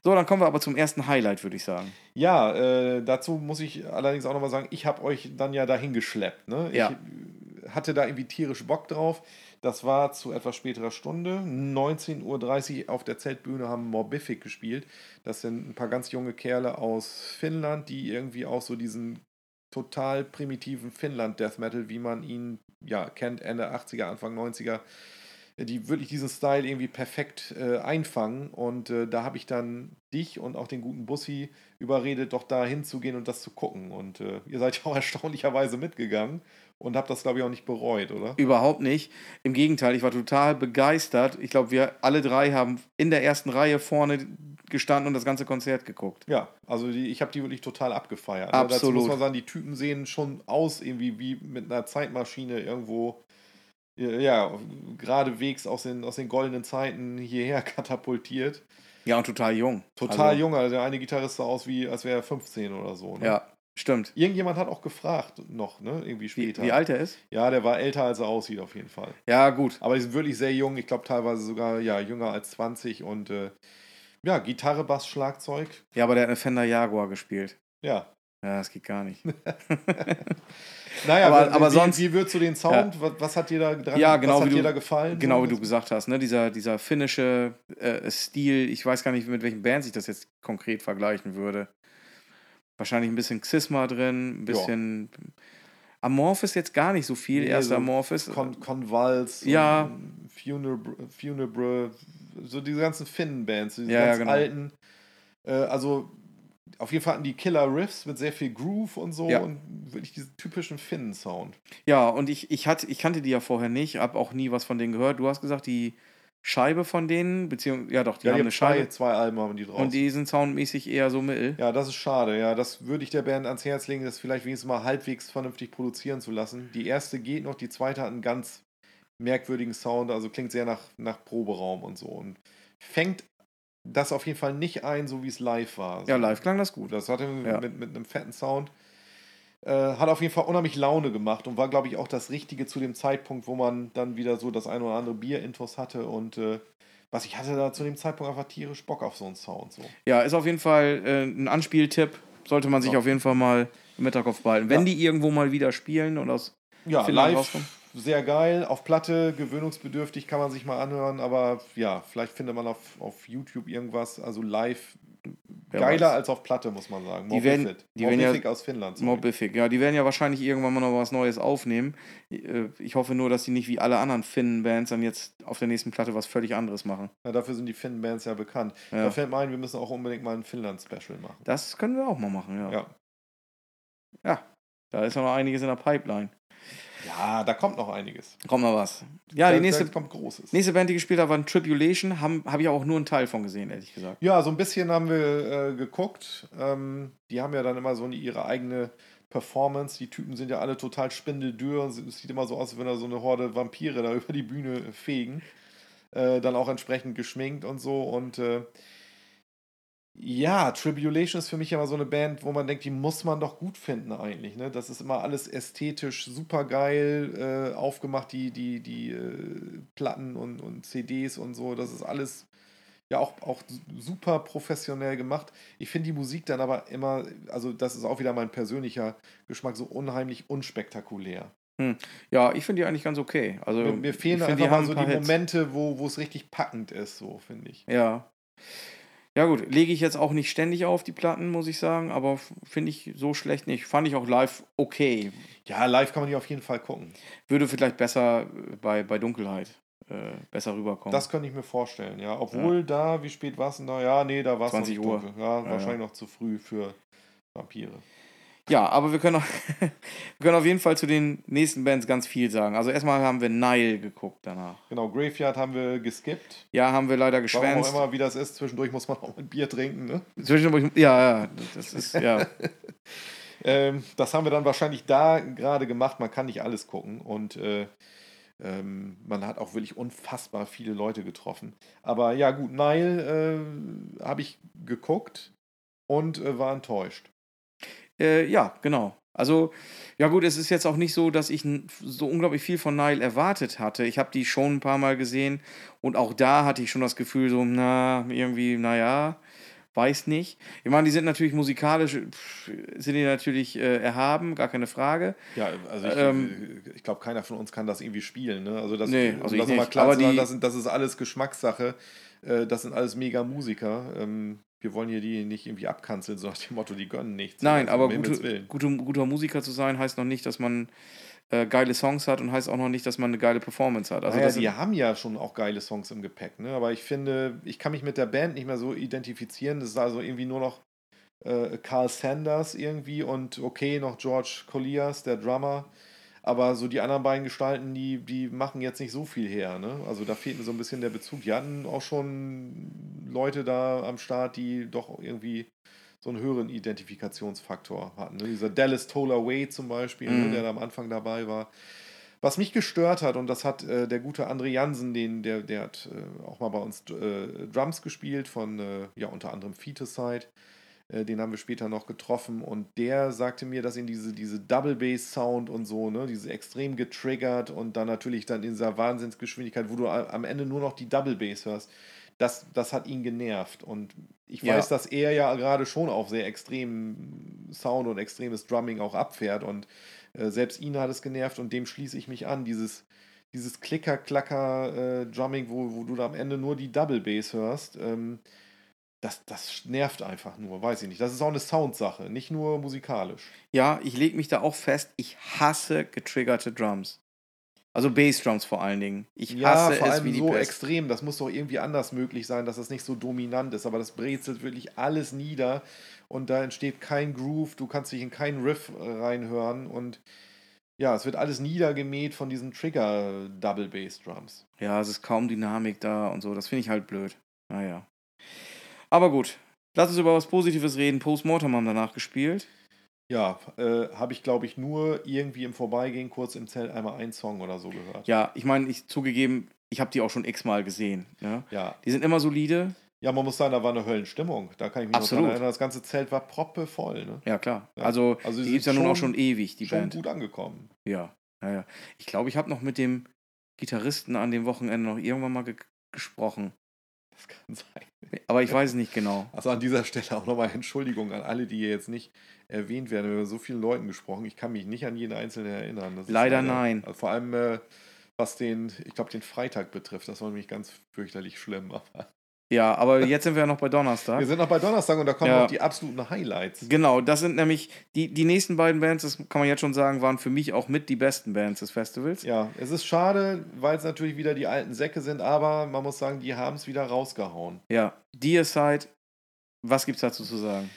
So, dann kommen wir aber zum ersten Highlight, würde ich sagen. Ja, äh, dazu muss ich allerdings auch nochmal sagen, ich habe euch dann ja dahin geschleppt. Ne? Ja. Ich hatte da irgendwie tierisch Bock drauf. Das war zu etwas späterer Stunde. 19.30 Uhr auf der Zeltbühne haben Morbific gespielt. Das sind ein paar ganz junge Kerle aus Finnland, die irgendwie auch so diesen total primitiven Finnland-Death Metal, wie man ihn ja kennt, Ende 80er, Anfang 90er, die wirklich diesen Style irgendwie perfekt äh, einfangen. Und äh, da habe ich dann dich und auch den guten Bussi überredet, doch da hinzugehen und das zu gucken. Und äh, ihr seid ja auch erstaunlicherweise mitgegangen und habe das, glaube ich, auch nicht bereut, oder? Überhaupt nicht. Im Gegenteil, ich war total begeistert. Ich glaube, wir alle drei haben in der ersten Reihe vorne gestanden und das ganze Konzert geguckt. Ja, also die, ich habe die wirklich total abgefeiert. Absolut. Ne? Dazu muss man sagen, die Typen sehen schon aus irgendwie wie mit einer Zeitmaschine irgendwo, ja, geradewegs aus den, aus den goldenen Zeiten hierher katapultiert. Ja, und total jung. Total also, jung. Also der eine Gitarrist sah aus wie, als wäre er 15 oder so. Ne? Ja, Stimmt. Irgendjemand hat auch gefragt, noch, ne? Irgendwie später. Wie, wie, alt er ist? Ja, der war älter, als er aussieht, auf jeden Fall. Ja, gut. Aber die sind wirklich sehr jung. Ich glaube, teilweise sogar ja, jünger als 20 und äh, ja, Gitarre, Bass, Schlagzeug. Ja, aber der hat eine Fender Jaguar gespielt. Ja. Ja, das geht gar nicht. naja, aber, aber wie, sonst. Wie würdest du den Sound? Ja. Was, hat dir da dran ja, genau, was hat dir du, da gefallen? Genau, wie du gesagt hast, ne? Dieser, dieser finnische äh, Stil, ich weiß gar nicht, mit welchen Bands ich das jetzt konkret vergleichen würde. Wahrscheinlich ein bisschen Xisma drin, ein bisschen. Ja. Amorphis jetzt gar nicht so viel, nee, erster so Amorphis. Con Convals, ja. Funeral, so diese ganzen Finnen-Bands, diese ja, ganz ja, genau. alten. Äh, also auf jeden Fall hatten die Killer Riffs mit sehr viel Groove und so ja. und wirklich diesen typischen Finnen-Sound. Ja, und ich, ich, hatte, ich kannte die ja vorher nicht, habe auch nie was von denen gehört. Du hast gesagt, die Scheibe von denen, beziehungsweise, ja doch, die ja, haben die eine Scheibe. Zwei, Alben haben die drauf. Und die sind soundmäßig eher so mittel. Ja, das ist schade. Ja, das würde ich der Band ans Herz legen, das vielleicht wenigstens mal halbwegs vernünftig produzieren zu lassen. Die erste geht noch, die zweite hat einen ganz merkwürdigen Sound, also klingt sehr nach, nach Proberaum und so. Und fängt das auf jeden Fall nicht ein, so wie es live war. Ja, live klang das gut. Das hatte ja. mit, mit einem fetten Sound. Äh, hat auf jeden Fall unheimlich Laune gemacht und war, glaube ich, auch das Richtige zu dem Zeitpunkt, wo man dann wieder so das ein oder andere Bier-Intos hatte und äh, was ich hatte da zu dem Zeitpunkt einfach tierisch Bock auf so einen Sound. So. Ja, ist auf jeden Fall äh, ein Anspieltipp. Sollte man sich ja. auf jeden Fall mal im Hinterkopf behalten. Wenn ja. die irgendwo mal wieder spielen und aus ja, Finnland live rauskommen. sehr geil. Auf Platte, gewöhnungsbedürftig kann man sich mal anhören, aber ja, vielleicht findet man auf, auf YouTube irgendwas. Also live Wer Geiler weiß. als auf Platte, muss man sagen. Die werden, die werden ja, aus Finnland. Morbific, ja. Die werden ja wahrscheinlich irgendwann mal noch was Neues aufnehmen. Äh, ich hoffe nur, dass die nicht wie alle anderen Finnen-Bands dann jetzt auf der nächsten Platte was völlig anderes machen. Ja, dafür sind die Finnen-Bands ja bekannt. Ja. Da fällt mir ein, wir müssen auch unbedingt mal ein Finnland-Special machen. Das können wir auch mal machen, ja. Ja. Ja, da ist noch einiges in der Pipeline. Ja, da kommt noch einiges. Kommt noch was. Ja, da, die nächste, kommt Großes. nächste Band, die gespielt hat, war Tribulation. Habe hab ich auch nur einen Teil von gesehen, ehrlich gesagt. Ja, so ein bisschen haben wir äh, geguckt. Ähm, die haben ja dann immer so ihre eigene Performance. Die Typen sind ja alle total spindeldürr. Es sieht immer so aus, als wenn da so eine Horde Vampire da über die Bühne fegen. Äh, dann auch entsprechend geschminkt und so. Und äh, ja, Tribulation ist für mich immer so eine Band, wo man denkt, die muss man doch gut finden eigentlich. Ne? Das ist immer alles ästhetisch super geil äh, aufgemacht, die, die, die äh, Platten und, und CDs und so. Das ist alles ja auch, auch super professionell gemacht. Ich finde die Musik dann aber immer, also das ist auch wieder mein persönlicher Geschmack, so unheimlich unspektakulär. Hm. Ja, ich finde die eigentlich ganz okay. Also, Mir, mir fehlen einfach mal so die Hits. Momente, wo wo es richtig packend ist, so finde ich. Ja. Ja, gut, lege ich jetzt auch nicht ständig auf die Platten, muss ich sagen, aber finde ich so schlecht nicht. Fand ich auch live okay. Ja, live kann man die auf jeden Fall gucken. Würde vielleicht besser äh, bei, bei Dunkelheit äh, besser rüberkommen. Das könnte ich mir vorstellen, ja. Obwohl da, wie spät war es denn da? Ja, nee, da war es 20 Uhr. dunkel. Ja, Ja, wahrscheinlich noch zu früh für Vampire. Ja, aber wir können, auch, wir können auf jeden Fall zu den nächsten Bands ganz viel sagen. Also erstmal haben wir Nile geguckt danach. Genau, Graveyard haben wir geskippt. Ja, haben wir leider Warum auch geschwänzt. immer, wie das ist. Zwischendurch muss man auch ein Bier trinken, ne? Zwischendurch, ja, ja, das ist, ja. Ähm, das haben wir dann wahrscheinlich da gerade gemacht. Man kann nicht alles gucken und äh, ähm, man hat auch wirklich unfassbar viele Leute getroffen. Aber ja, gut, Nile äh, habe ich geguckt und äh, war enttäuscht. Äh, ja, genau. Also, ja gut, es ist jetzt auch nicht so, dass ich so unglaublich viel von Nile erwartet hatte. Ich habe die schon ein paar Mal gesehen und auch da hatte ich schon das Gefühl, so, na, irgendwie, naja, weiß nicht. Ich meine, die sind natürlich musikalisch, sind die natürlich äh, erhaben, gar keine Frage. Ja, also ich, Ähm, ich glaube, keiner von uns kann das irgendwie spielen. Ne? Also das, Nee, um also das ich mal nicht. klar Aber zu sagen, das, das ist alles Geschmackssache. Äh, Das sind alles mega Musiker. Ähm, Wir wollen hier die nicht irgendwie abkanzeln, so nach dem Motto, die gönnen nichts. Nein, Also, aber gute, gute, guter Musiker zu sein heißt noch nicht, dass man äh, geile Songs hat und heißt auch noch nicht, dass man eine geile Performance hat. Also naja, die haben ja schon auch geile Songs im Gepäck, ne? aber ich finde, ich kann mich mit der Band nicht mehr so identifizieren. Das ist also irgendwie nur noch äh, Carl Sanders irgendwie und okay, noch George Colliers, der Drummer. Aber so die anderen beiden Gestalten, die, die machen jetzt nicht so viel her. Ne? Also da fehlt mir so ein bisschen der Bezug. Die hatten auch schon Leute da am Start, die doch irgendwie so einen höheren Identifikationsfaktor hatten. Ne? Dieser Dallas Toller Way zum Beispiel, Mhm. ne, der da am Anfang dabei war. Was mich gestört hat, und das hat äh, der gute André Jansen, den, der, der hat äh, auch mal bei uns äh, Drums gespielt, von äh, ja unter anderem Fetuside. Äh, den haben wir später noch getroffen und der sagte mir, dass ihn diese, diese Double Bass Sound und so, ne, diese extrem getriggert und dann natürlich dann in dieser Wahnsinnsgeschwindigkeit, wo du am Ende nur noch die Double Bass hörst, das, das hat ihn genervt. Und ich Ja. weiß, dass er ja gerade schon auf sehr extremen Sound und extremes Drumming auch abfährt und äh, selbst ihn hat es genervt und dem schließe ich mich an. Dieses, dieses Klicker-Klacker-Drumming, wo, wo du da am Ende nur die Double Bass hörst, ähm, das, das nervt einfach nur, weiß ich nicht. Das ist auch eine Soundsache, nicht nur musikalisch. ja, ich lege mich da auch fest, ich hasse getriggerte Drums. Also Bassdrums vor allen Dingen. Ich Ja, hasse vor es allem wie die so Pest. extrem. Das muss doch irgendwie anders möglich sein, dass das nicht so dominant ist. Aber das brezelt wirklich alles nieder und da entsteht kein Groove. Du kannst dich in keinen Riff äh, reinhören und ja, es wird alles niedergemäht von diesen Trigger Double Bass Drums. Ja, es ist kaum Dynamik da und so. Das finde ich halt blöd. Naja. Aber gut. Lass uns über was Positives reden. Postmortem haben danach gespielt. Ja, äh, habe ich glaube ich nur irgendwie im Vorbeigehen kurz im Zelt einmal einen Song oder so gehört. Ja, ich meine, ich zugegeben, ich habe die auch schon x-mal gesehen. Ne? Ja. Die sind immer solide. Ja, man muss sagen, da war eine Höllenstimmung. Da kann ich mich Absolut. noch erinnern. Das ganze Zelt war proppevoll. Ne? Ja, klar. Ja. Also, Also die gibt es ja nun auch schon- ewig, die Schon Band. gut angekommen. Ja, ja, ja. Ich glaube, ich habe noch mit dem Gitarristen an dem Wochenende noch irgendwann mal ge gesprochen. Das kann sein. Aber ich weiß es nicht genau. Also an dieser Stelle auch nochmal Entschuldigung an alle, die hier jetzt nicht erwähnt werden. Wir haben über so vielen Leuten gesprochen. Ich kann mich nicht an jeden Einzelnen erinnern. Das ist Leider nein. Also vor allem, äh, was den, ich glaube, den Freitag betrifft. Das war nämlich ganz fürchterlich schlimm. Aber Ja, aber jetzt sind wir ja noch bei Donnerstag. wir sind noch bei Donnerstag und da kommen Ja. noch die absoluten Highlights. Genau, das sind nämlich die, die nächsten beiden Bands, das kann man jetzt schon sagen, waren für mich auch mit die besten Bands des Festivals. Ja, es ist schade, weil es natürlich wieder die alten Säcke sind, aber man muss sagen, die haben es wieder rausgehauen. Ja, Deicide, was gibt's dazu zu sagen?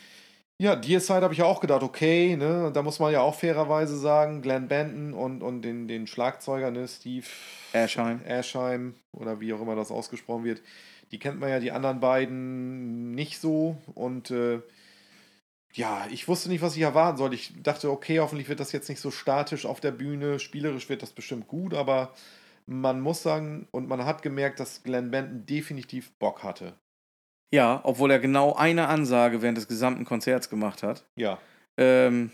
Ja, Deicide habe ich ja auch gedacht, okay, ne, da muss man ja auch fairerweise sagen, Glenn Benton und, und den, den Schlagzeuger, ne, Steve Aschheim. Aschheim oder wie auch immer das ausgesprochen wird, die kennt man ja die anderen beiden nicht so und äh, ja, ich wusste nicht, was ich erwarten sollte. Ich dachte, okay, hoffentlich wird das jetzt nicht so statisch auf der Bühne, spielerisch wird das bestimmt gut, aber man muss sagen, und man hat gemerkt, dass Glenn Benton definitiv Bock hatte. Ja, obwohl er genau eine Ansage während des gesamten Konzerts gemacht hat. Ja, Ähm,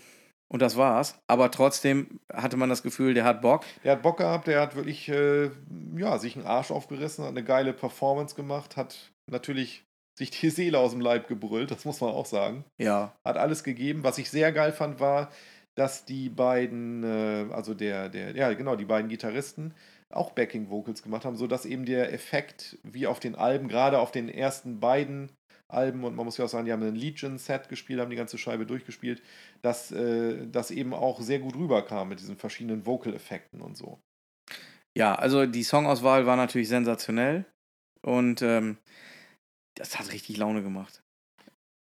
und das war's. Aber trotzdem hatte man das Gefühl, der hat Bock. Der hat Bock gehabt, der hat wirklich äh, ja, sich einen Arsch aufgerissen, hat eine geile Performance gemacht, hat natürlich sich die Seele aus dem Leib gebrüllt, das muss man auch sagen. Ja. Hat alles gegeben. Was ich sehr geil fand, war, dass die beiden, äh, also der, der, ja genau, die beiden Gitarristen auch Backing Vocals gemacht haben, sodass eben der Effekt wie auf den Alben, gerade auf den ersten beiden Alben, und man muss ja auch sagen, die haben ein Legion-Set gespielt, haben die ganze Scheibe durchgespielt, dass äh, das eben auch sehr gut rüberkam mit diesen verschiedenen Vocal-Effekten und so. Ja, also die Songauswahl war natürlich sensationell und ähm, das hat richtig Laune gemacht.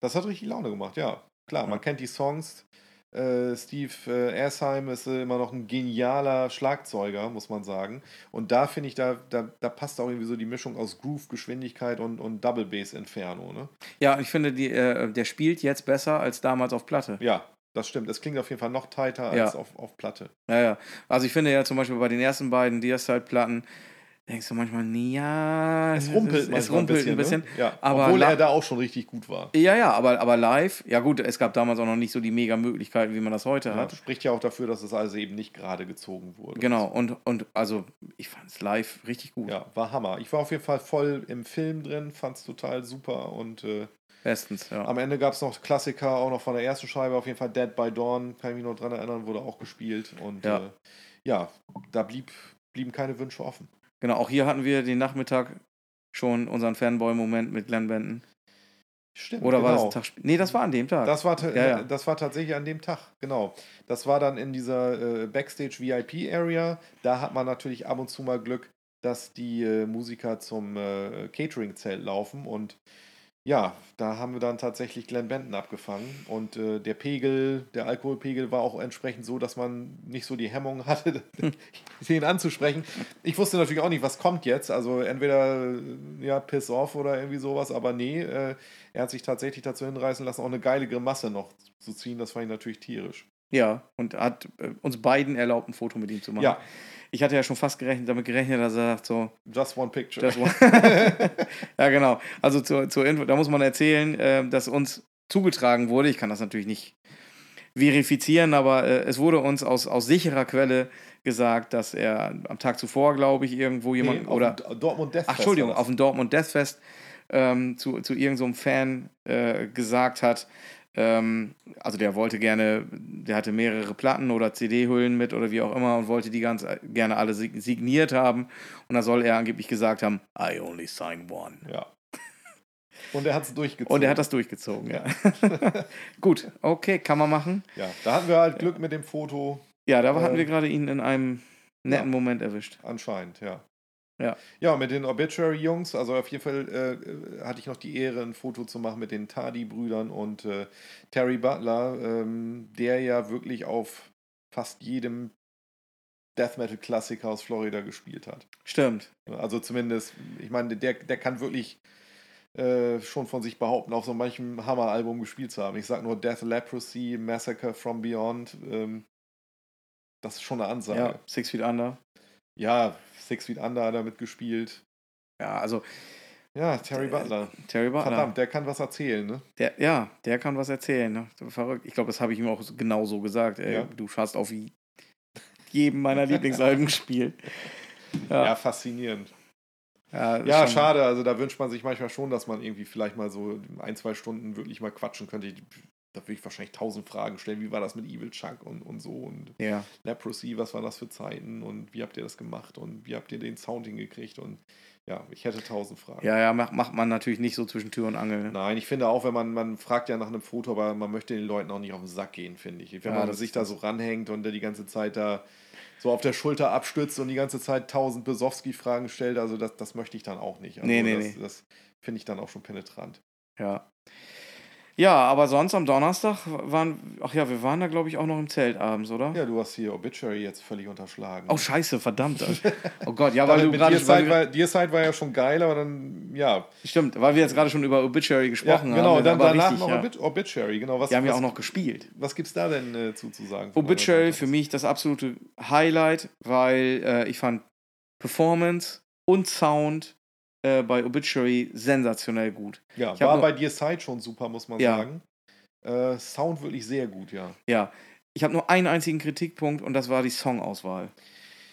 Das hat richtig Laune gemacht, ja. Klar, man kennt die Songs. Äh, Steve äh, Ersheim ist äh, immer noch ein genialer Schlagzeuger, muss man sagen. Und da finde ich, da, da, da passt auch irgendwie so die Mischung aus Groove, Geschwindigkeit und, und Double Bass Inferno. Ne? Ja, ich finde, die, der spielt jetzt besser als damals auf Platte. Ja, das stimmt. Es klingt auf jeden Fall noch tighter Ja. als auf, auf Platte. Ja, ja. Also ich finde ja zum Beispiel bei den ersten beiden Deicide-Platten, denkst du manchmal, nee, ja, Es rumpelt, es, manchmal es rumpelt ein bisschen. Ne? Ja, aber obwohl er da auch schon richtig gut war. Ja, ja, aber, aber live, ja gut, es gab damals auch noch nicht so die mega Möglichkeiten, wie man das heute Ja, hat. spricht ja auch dafür, dass es also eben nicht gerade gezogen wurde. Genau, und, und also ich fand es live richtig gut. Ja, war Hammer. Ich war auf jeden Fall voll im Film drin, fand es total super und äh, Bestens, ja. am Ende gab es noch Klassiker, auch noch von der ersten Scheibe, auf jeden Fall Dead by Dawn, kann ich mich noch dran erinnern, wurde auch gespielt und Ja. äh, ja da blieb, blieben keine Wünsche offen. Genau, auch hier hatten wir den Nachmittag schon unseren Fanboy-Moment mit Glenn Benton. Stimmt. Oder war das genau. ein Tag später? Nee, das war an dem Tag. Das war, Ja, ja. das war tatsächlich an dem Tag, genau. Das war dann in dieser äh, Backstage-VIP-Area. Da hat man natürlich ab und zu mal Glück, dass die äh, Musiker zum äh, Catering-Zelt laufen. Und ja, da haben wir dann tatsächlich Glenn Benton abgefangen. Und äh, der Pegel, der Alkoholpegel war auch entsprechend so, dass man nicht so die Hemmung hatte, den anzusprechen. Ich wusste natürlich auch nicht, was kommt jetzt. Also entweder äh, ja, Piss off oder irgendwie sowas, aber nee, äh, er hat sich tatsächlich dazu hinreißen lassen, auch eine geile Grimasse noch zu ziehen. Das fand ich natürlich tierisch. ja, und hat äh, uns beiden erlaubt, ein Foto mit ihm zu machen. Ja, Ich hatte ja schon fast gerechnet, damit gerechnet, dass er sagt, so, just one picture. das war. ja, genau. Also zur, zur Info, da muss man erzählen, äh, dass uns zugetragen wurde. Ich kann das natürlich nicht verifizieren, aber äh, es wurde uns aus, aus sicherer Quelle gesagt, dass er am Tag zuvor, glaube ich, irgendwo Nee, jemand auf oder dem Dortmund Death Ach, Fest Entschuldigung, auf dem Dortmund Deathfest ähm, zu, zu irgendeinem Fan äh, gesagt hat, ähm, also der wollte gerne, der hatte mehrere Platten oder CD-Hüllen mit oder wie auch immer und wollte die ganz äh, gerne alle sig- signiert haben. Und da soll er angeblich gesagt haben, I only sign one. Ja. Und er hat es durchgezogen. Und er hat das durchgezogen, ja. Gut, okay, kann man machen. Ja, da hatten wir halt Glück mit dem Foto, Ja, da hatten Ähm, wir gerade ihn in einem netten ja. Moment erwischt. anscheinend, ja. Ja. Ja, mit den Obituary-Jungs, also auf jeden Fall äh, hatte ich noch die Ehre, ein Foto zu machen mit den Tardy-Brüdern und äh, Terry Butler, ähm, der ja wirklich auf fast jedem Death Metal-Klassiker aus Florida gespielt hat. Stimmt. Also zumindest, ich meine, der, der kann wirklich äh, schon von sich behaupten, auf so manchem Hammer-Album gespielt zu haben. Ich sag nur Death Leprosy, Massacre from Beyond. Ähm, das ist schon eine Ansage. Ja, Six Feet Under. Ja, Six Feet Under hat er mitgespielt. Ja, also Ja, Terry Butler. Terry Butler. Verdammt, der kann was erzählen, ne? Der, ja, der kann was erzählen. Ne? Verrückt. Ich glaube, das habe ich ihm auch genau so gesagt. Ey, Ja. Du hast auf je- jedem meiner Lieblingsalben gespielt. Ja, Ja, faszinierend. ja, Ja, schade. Also da wünscht man sich manchmal schon, dass man irgendwie vielleicht mal so ein, zwei Stunden wirklich mal quatschen könnte. Da würde ich wahrscheinlich tausend Fragen stellen. Wie war das mit Evil Chuck und, und so und Ja, Leprosy, was waren das für Zeiten und wie habt ihr das gemacht und wie habt ihr den Sound hingekriegt und ja, ich hätte tausend Fragen. ja, ja macht, macht man natürlich nicht so zwischen Tür und Angel. Ne? Nein, ich finde auch, wenn man, man fragt ja nach einem Foto, aber man möchte den Leuten auch nicht auf den Sack gehen, finde ich. Wenn Ja, man sich da so ranhängt und der die ganze Zeit da so auf der Schulter abstützt und die ganze Zeit tausend Besowski-Fragen stellt, also das, das möchte ich dann auch nicht. Also Nee, nee, das, nee. das finde ich dann auch schon penetrant. Ja. Ja, aber sonst am Donnerstag waren, ach ja, wir waren da, glaube ich, auch noch im Zelt abends, oder? Ja, du hast hier Obituary jetzt völlig unterschlagen. Oh, scheiße, verdammt. Oh Gott, ja, weil du gerade. Weil war, war ja schon geil, aber dann, ja. Stimmt, weil wir jetzt gerade schon über Obituary ja gesprochen genau, haben. dann aber danach richtig, noch ja. Obit Obituary, genau. Was, Die haben ja was, auch noch gespielt. was gibt's da denn äh, zuzusagen? Obituary für mich das absolute Highlight, weil äh, ich fand Performance und Sound äh, bei Obituary sensationell gut. Ja, war nur- bei Dear Side schon super, muss man Ja. sagen. Äh, Sound wirklich sehr gut, ja. Ja, ich habe nur einen einzigen Kritikpunkt und das war die Songauswahl.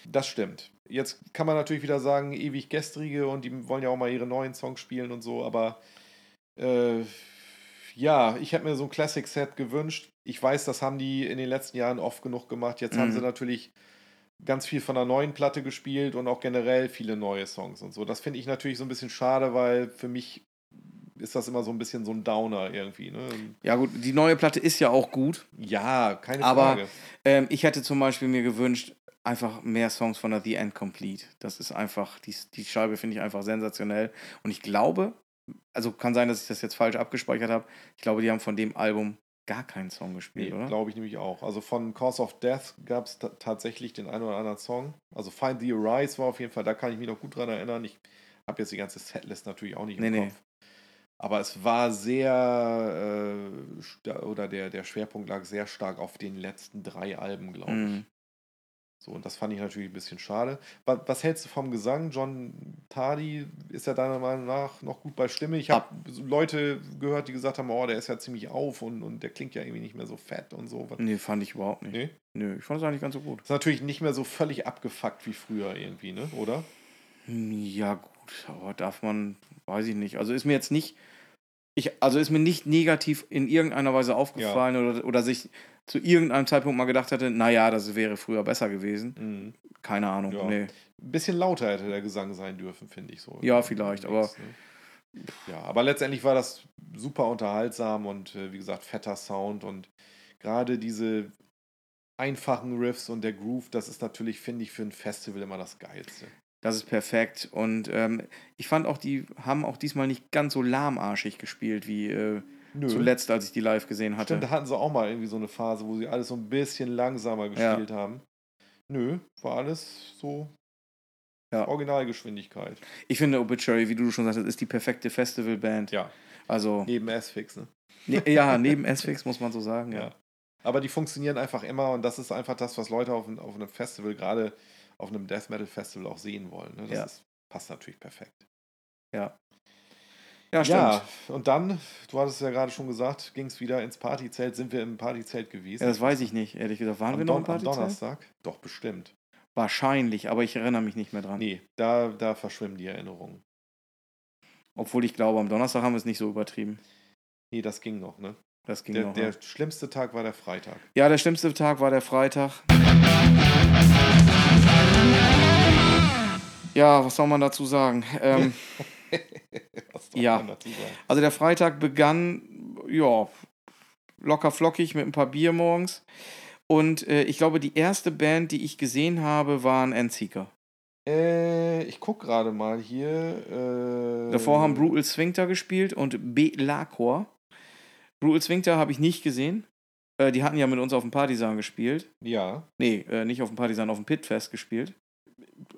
Das stimmt. Jetzt kann man natürlich wieder sagen, ewig gestrige und die wollen ja auch mal ihre neuen Songs spielen und so, aber äh, ja, ich hätte mir so ein Classic-Set gewünscht. Ich weiß, das haben die in den letzten Jahren oft genug gemacht. Jetzt haben Mhm. sie natürlich ganz viel von der neuen Platte gespielt und auch generell viele neue Songs und so. Das finde ich natürlich so ein bisschen schade, weil für mich ist das immer so ein bisschen so ein Downer irgendwie. Ne? Ja, gut, die neue Platte ist ja auch gut. Ja, keine Aber Frage. Ähm, ich hätte zum Beispiel mir gewünscht, einfach mehr Songs von der The End Complete. Das ist einfach, die, die Scheibe finde ich einfach sensationell. Und ich glaube, also kann sein, dass ich das jetzt falsch abgespeichert habe. Ich glaube, die haben von dem Album gar keinen Song gespielt, Nee, oder? glaube ich nämlich auch. Also von Cause of Death gab es tatsächlich den einen oder anderen Song. Also Find the Arise war auf jeden Fall, da kann ich mich noch gut dran erinnern. Ich habe jetzt die ganze Setlist natürlich auch nicht im Nee, nee. Kopf. Aber es war sehr, äh, oder der, der Schwerpunkt lag sehr stark auf den letzten drei Alben, glaube ich. Mhm. So, und das fand ich natürlich ein bisschen schade. Was, was hältst du vom Gesang? John Tardy, ist er deiner Meinung nach noch gut bei Stimme? Ich habe so Leute gehört, die gesagt haben, oh, der ist ja ziemlich auf und, und der klingt ja irgendwie nicht mehr so fett und so. Nee, fand ich überhaupt nicht. Nee? Nö, ich fand es eigentlich ganz so gut. Ist natürlich nicht mehr so völlig abgefuckt wie früher irgendwie, ne? Oder? Hm, Ja, gut, aber darf man, weiß ich nicht. Also ist mir jetzt nicht, ich, also ist mir nicht negativ in irgendeiner Weise aufgefallen oder, oder sich zu irgendeinem Zeitpunkt mal gedacht hätte, naja, das wäre früher besser gewesen. Mhm. Keine Ahnung, Ja. nee. Ein bisschen lauter hätte der Gesang sein dürfen, finde ich so. Ja, vielleicht, aber- Ne? Ja, aber letztendlich war das super unterhaltsam und äh, wie gesagt, fetter Sound und gerade diese einfachen Riffs und der Groove, das ist natürlich, finde ich, für ein Festival immer das Geilste. Das ist perfekt. Und ähm, ich fand auch, die haben auch diesmal nicht ganz so lahmarschig gespielt wie äh, Nö. zuletzt, als ich die live gesehen hatte. Stimmt, da hatten sie auch mal irgendwie so eine Phase, wo sie alles so ein bisschen langsamer Ja. gespielt haben. Nö, war alles so Ja. Originalgeschwindigkeit. Ich finde, Obituary, wie du schon sagtest, ist die perfekte Festivalband. Ja, Also, neben S-Fix, ne? ne, ja, neben S-Fix muss man so sagen. Ja. Ja. Aber die funktionieren einfach immer und das ist einfach das, was Leute auf, ein- auf einem Festival, gerade auf einem Death Metal Festival auch sehen wollen. Ne? Das Ja. ist, passt natürlich perfekt. Ja, ja stimmt. Ja, und dann, du hattest ja gerade schon gesagt, ging es wieder ins Partyzelt. Sind wir im Partyzelt gewesen? Ja, das weiß ich nicht, ehrlich gesagt. Waren am, wir noch im Don am Partyzelt? Donnerstag? Doch, bestimmt. Wahrscheinlich, aber ich erinnere mich nicht mehr dran. Nee, da, da verschwimmen die Erinnerungen. Obwohl ich glaube, am Donnerstag haben wir es nicht so übertrieben. Nee, das ging noch, ne? Das ging Der, noch. der ja. schlimmste Tag war der Freitag. ja, der schlimmste Tag war der Freitag. Ja, was soll man dazu sagen? Ähm, Ja. also der Freitag begann, ja, locker flockig mit ein paar Bier morgens. Und äh, ich glaube, die erste Band, die ich gesehen habe, waren Endseeker. Äh, ich guck gerade mal hier. Äh, Davor haben Brutal Sphincter gespielt und Belacor. Brutal Sphincter habe ich nicht gesehen. Äh, die hatten ja mit uns auf dem Partisan gespielt. Ja, Nee, äh, nicht auf dem Partisan, auf dem Pitfest gespielt.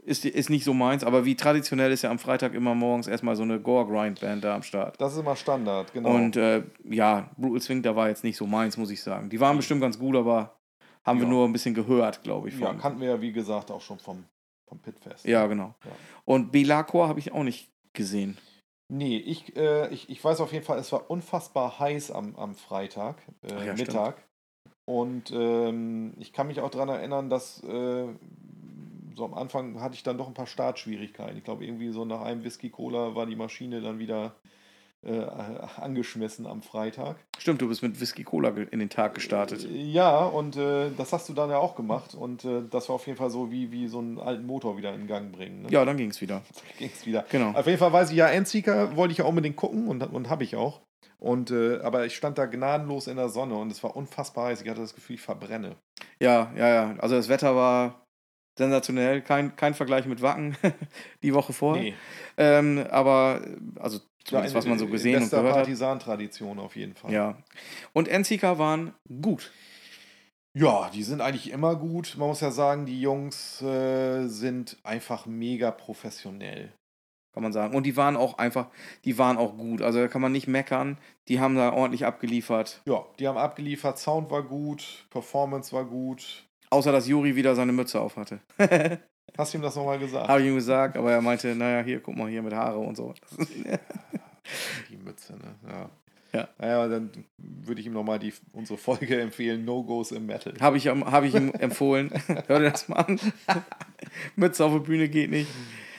Ist, ist nicht so meins, aber wie traditionell ist ja am Freitag immer morgens erstmal so eine Gore-Grind-Band da am Start. das ist immer Standard, genau. Und äh, ja, Brutal Sphincter war jetzt nicht so meins, muss ich sagen. Die waren bestimmt ganz gut, aber haben wir Ja. nur ein bisschen gehört, glaube ich. ja, Von. kannten wir ja, wie gesagt, auch schon vom, vom Pitfest. ja, genau. Ja. Und Belacor habe ich auch nicht gesehen. Nee, ich, äh, ich, ich weiß auf jeden Fall, es war unfassbar heiß am, am Freitag, äh, Ach ja, Mittag. Und ähm, ich kann mich auch daran erinnern, dass äh, so am Anfang hatte ich dann doch ein paar Startschwierigkeiten. Ich glaube, irgendwie so nach einem Whisky-Cola war die Maschine dann wieder äh, angeschmissen am Freitag. Stimmt, du bist mit Whisky Cola in den Tag gestartet. Ja, und äh, das hast du dann ja auch gemacht. Und äh, das war auf jeden Fall so wie, wie so einen alten Motor wieder in Gang bringen. Ne? Ja, dann ging es wieder. Ging's wieder. Genau. Auf jeden Fall weiß ich ja, Endseeker wollte ich ja unbedingt gucken und, und habe ich auch. Und, äh, aber ich stand da gnadenlos in der Sonne und es war unfassbar heiß. Ich hatte das Gefühl, ich verbrenne. Ja, ja, ja. Also das Wetter war sensationell. Kein, kein Vergleich mit Wacken die Woche vor. Ähm, aber, also zumindest was man so gesehen und gehört hat. Partisan-Tradition auf jeden Fall. Ja. Und Endseeker waren gut. ja, die sind eigentlich immer gut. Man muss ja sagen, die Jungs äh, sind einfach mega professionell. kann man sagen. Und die waren auch einfach, die waren auch gut. Also da kann man nicht meckern. Die haben da ordentlich abgeliefert. Ja, die haben abgeliefert. Sound war gut, Performance war gut. Außer dass Juri wieder seine Mütze auf hatte. Hast du ihm das nochmal gesagt? Habe ich ihm gesagt, aber er meinte, naja, hier, guck mal, hier mit Haare und so. Die Mütze, ne? Ja. Ja. Naja, dann würde ich ihm nochmal die, unsere Folge empfehlen: No-Gos im Metal. Habe ich, ihm- hab ich ihm empfohlen. Hör dir das mal an. Mütze auf der Bühne geht nicht.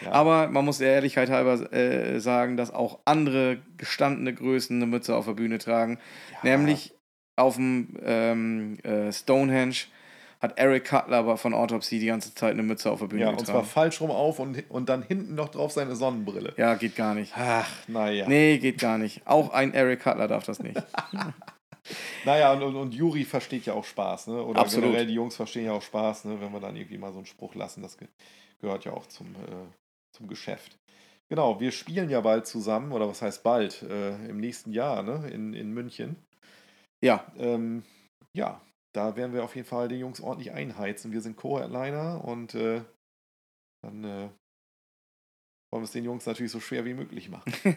Ja. Aber man muss der Ehrlichkeit halber äh, sagen, dass auch andere gestandene Größen eine Mütze auf der Bühne tragen. Nämlich auf dem ähm, äh, Stonehenge hat Eric Cutler aber von Autopsy die ganze Zeit eine Mütze auf der Bühne Ja, und zwar getragen. falsch rum auf und, und dann hinten noch drauf seine Sonnenbrille. Ja, geht gar nicht. Ach, naja. Nee, geht gar nicht. Auch ein Eric Cutler darf das nicht. Naja, und, und, und Juri versteht ja auch Spaß, ne? Oder Absolut. generell die Jungs verstehen ja auch Spaß, ne? Wenn wir dann irgendwie mal so einen Spruch lassen, das ge gehört ja auch zum, äh, zum Geschäft. Genau, wir spielen ja bald zusammen, oder was heißt bald? Äh, Im nächsten Jahr, ne? In, in München. Ja, Ähm, ja, da werden wir auf jeden Fall die Jungs ordentlich einheizen. Wir sind Co-Headliner und äh, dann äh, wollen wir es den Jungs natürlich so schwer wie möglich machen.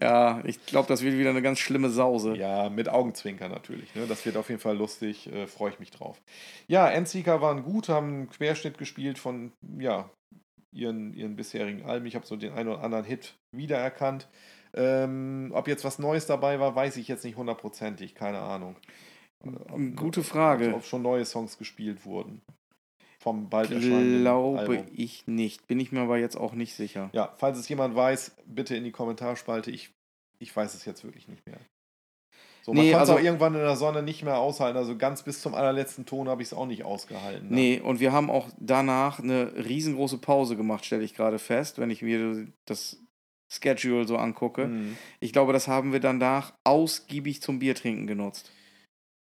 ja, ich glaube, das wird wieder eine ganz schlimme Sause. Ja, mit Augenzwinkern natürlich. Ne? Das wird auf jeden Fall lustig, äh, freue ich mich drauf. Ja, Endseeker waren gut, haben einen Querschnitt gespielt von ja, ihren, ihren bisherigen Alben. Ich habe so den einen oder anderen Hit wiedererkannt. Ähm, ob jetzt was Neues dabei war, weiß ich jetzt nicht hundertprozentig, keine Ahnung. Ob- Gute Frage. Ob, schon neue Songs gespielt wurden. Vom bald erscheinenden Glaube Album. ich nicht. Bin ich mir aber jetzt auch nicht sicher. Ja, falls es jemand weiß, bitte in die Kommentarspalte. Ich, ich weiß es jetzt wirklich nicht mehr. So, man Nee, konnte es also- auch irgendwann in der Sonne nicht mehr aushalten. Also ganz bis zum allerletzten Ton habe ich es auch nicht ausgehalten. ne? Nee, und wir haben auch danach eine riesengroße Pause gemacht, stelle ich gerade fest, wenn ich mir das Schedule so angucke. Mhm. Ich glaube, das haben wir danach ausgiebig zum Biertrinken genutzt.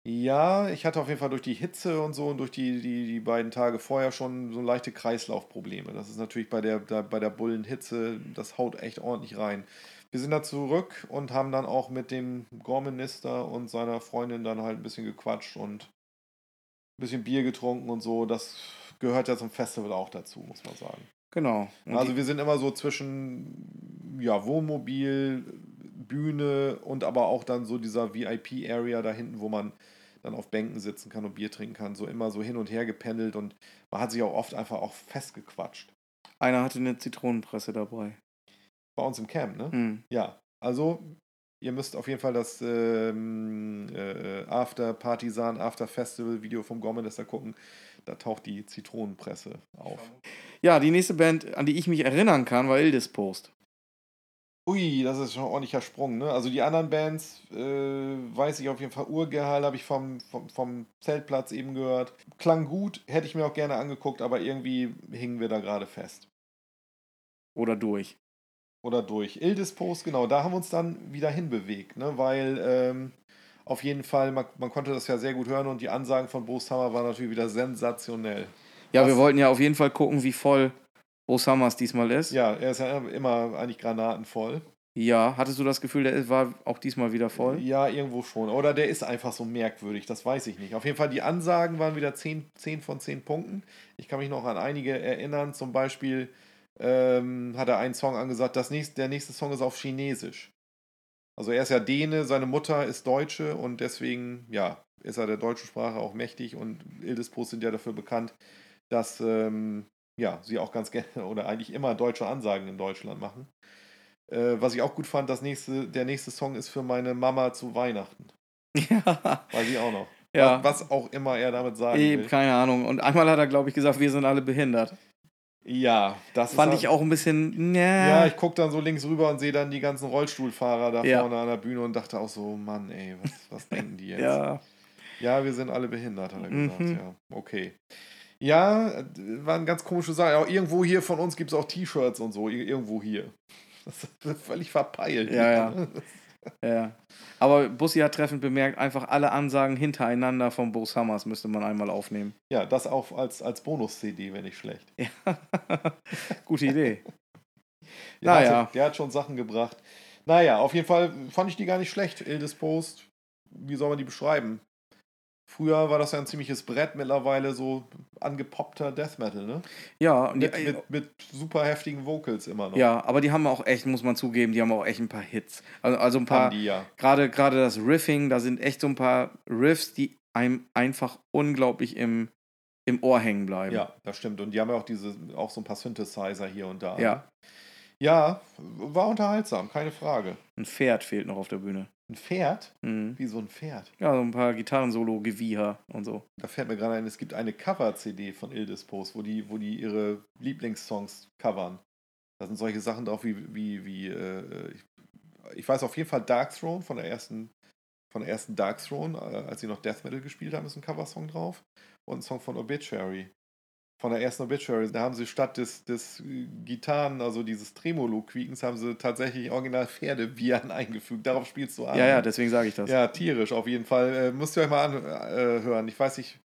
Ja, ich hatte auf jeden Fall durch die Hitze und so und durch die, die, die beiden Tage vorher schon so leichte Kreislaufprobleme. Das ist natürlich bei der, da, bei der Bullenhitze, das haut echt ordentlich rein. Wir sind da zurück und haben dann auch mit dem Gorminister und seiner Freundin dann halt ein bisschen gequatscht und ein bisschen Bier getrunken und so. Das gehört ja zum Festival auch dazu, muss man sagen. Genau. Und Also wir sind immer so zwischen ja, Wohnmobil, Bühne und aber auch dann so dieser VIP-Area da hinten, wo man dann auf Bänken sitzen kann und Bier trinken kann. So immer so hin und her gependelt und man hat sich auch oft einfach auch festgequatscht. einer hatte eine Zitronenpresse dabei. Bei uns im Camp, ne? Hm. Ja, also ihr müsst auf jeden Fall das ähm, äh, After Partisan, After Festival Video vom Gormester gucken. Da taucht die Zitronenpresse auf. Ja, die nächste Band, an die ich mich erinnern kann, war Ildis Post. Ui, das ist schon ein ordentlicher Sprung, ne? Also die anderen Bands, äh, weiß ich auf jeden Fall, Urgehal habe ich vom, vom, vom Zeltplatz eben gehört. Klang gut, hätte ich mir auch gerne angeguckt, aber irgendwie hingen wir da gerade fest. Oder durch. Oder durch. Ildispost, genau, da haben wir uns dann wieder hinbewegt, ne? Weil ähm, auf jeden Fall, man, man konnte das ja sehr gut hören und die Ansagen von Boosthammer waren natürlich wieder sensationell. Ja, Was- wir wollten ja auf jeden Fall gucken, wie voll Bo Summers diesmal ist. Ja, er ist ja immer eigentlich granatenvoll. Ja, hattest du das Gefühl, der war auch diesmal wieder voll? Ja, irgendwo schon. Oder der ist einfach so merkwürdig, das weiß ich nicht. Auf jeden Fall, die Ansagen waren wieder 10, 10 von 10 Punkten. Ich kann mich noch an einige erinnern. Zum Beispiel ähm, hat er einen Song angesagt, das nächste, der nächste Song ist auf Chinesisch. Also er ist ja Däne, seine Mutter ist Deutsche und deswegen, ja, ist er der deutschen Sprache auch mächtig und Ildispost sind ja dafür bekannt, dass ähm, ja, sie auch ganz gerne oder eigentlich immer deutsche Ansagen in Deutschland machen. Äh, was ich auch gut fand, das nächste, der nächste Song ist für meine Mama zu Weihnachten. Ja, Weiß ich auch noch. ja. Was, auch immer er damit sagen Eben, will. keine Ahnung. Und einmal hat er, glaube ich, gesagt, wir sind alle behindert. Ja, das Fand ist ich auch ein bisschen. Ja, Ja, ich gucke dann so links rüber und sehe dann die ganzen Rollstuhlfahrer da Ja. vorne an der Bühne und dachte auch so, Mann, ey, was, was denken die jetzt? ja. Ja, wir sind alle behindert, hat er gesagt. Mhm. Ja, okay. Ja, war eine ganz komische Sache. Auch irgendwo hier von uns gibt es auch T-Shirts und so. Ir- Irgendwo hier. Das ist völlig verpeilt. Ja, ja. ja. Aber Bussi hat treffend bemerkt, einfach alle Ansagen hintereinander von Bo Summers müsste man einmal aufnehmen. Ja, das auch als, als Bonus-CD wäre nicht schlecht. Gute Idee. Der, Naja. hatte, der hat schon Sachen gebracht. Naja, auf jeden Fall fand ich die gar nicht schlecht. Ildis Post, wie soll man die beschreiben? Früher war das ja ein ziemliches Brett, mittlerweile so angepoppter Death Metal, ne? Ja, und die, Mit, mit, mit super heftigen Vocals immer noch. ja, aber die haben auch echt, muss man zugeben, die haben auch echt ein paar Hits. Also, also ein paar, ja. gerade gerade das Riffing, da sind echt so ein paar Riffs, die einem einfach unglaublich im, im Ohr hängen bleiben. Ja, das stimmt. Und die haben ja auch diese, auch so ein paar Synthesizer hier und da. Ja. Ja, war unterhaltsam, keine Frage. Ein Pferd fehlt noch auf der Bühne. Ein Pferd? Mhm. Wie so ein Pferd. Ja, so ein paar Gitarrensolo-Gewieher und so. Da fällt mir gerade ein, es gibt eine Cover-CD von Ildispos, wo die, wo die ihre Lieblingssongs covern. Da sind solche Sachen drauf wie, wie, wie äh, ich, ich weiß auf jeden Fall Dark Throne von der ersten, von der ersten Dark Throne, äh, als sie noch Death Metal gespielt haben, ist ein Coversong drauf. Und ein Song von Obituary. Von der ersten Obituary. Da haben sie statt des, des äh, Gitarren, also dieses Tremolo-Quiekens, haben sie tatsächlich original Pferdeviren eingefügt. Darauf spielst du an. Ja, ja, deswegen sage ich das. Ja, tierisch auf jeden Fall. Äh, müsst ihr euch mal anhören. ich weiß nicht.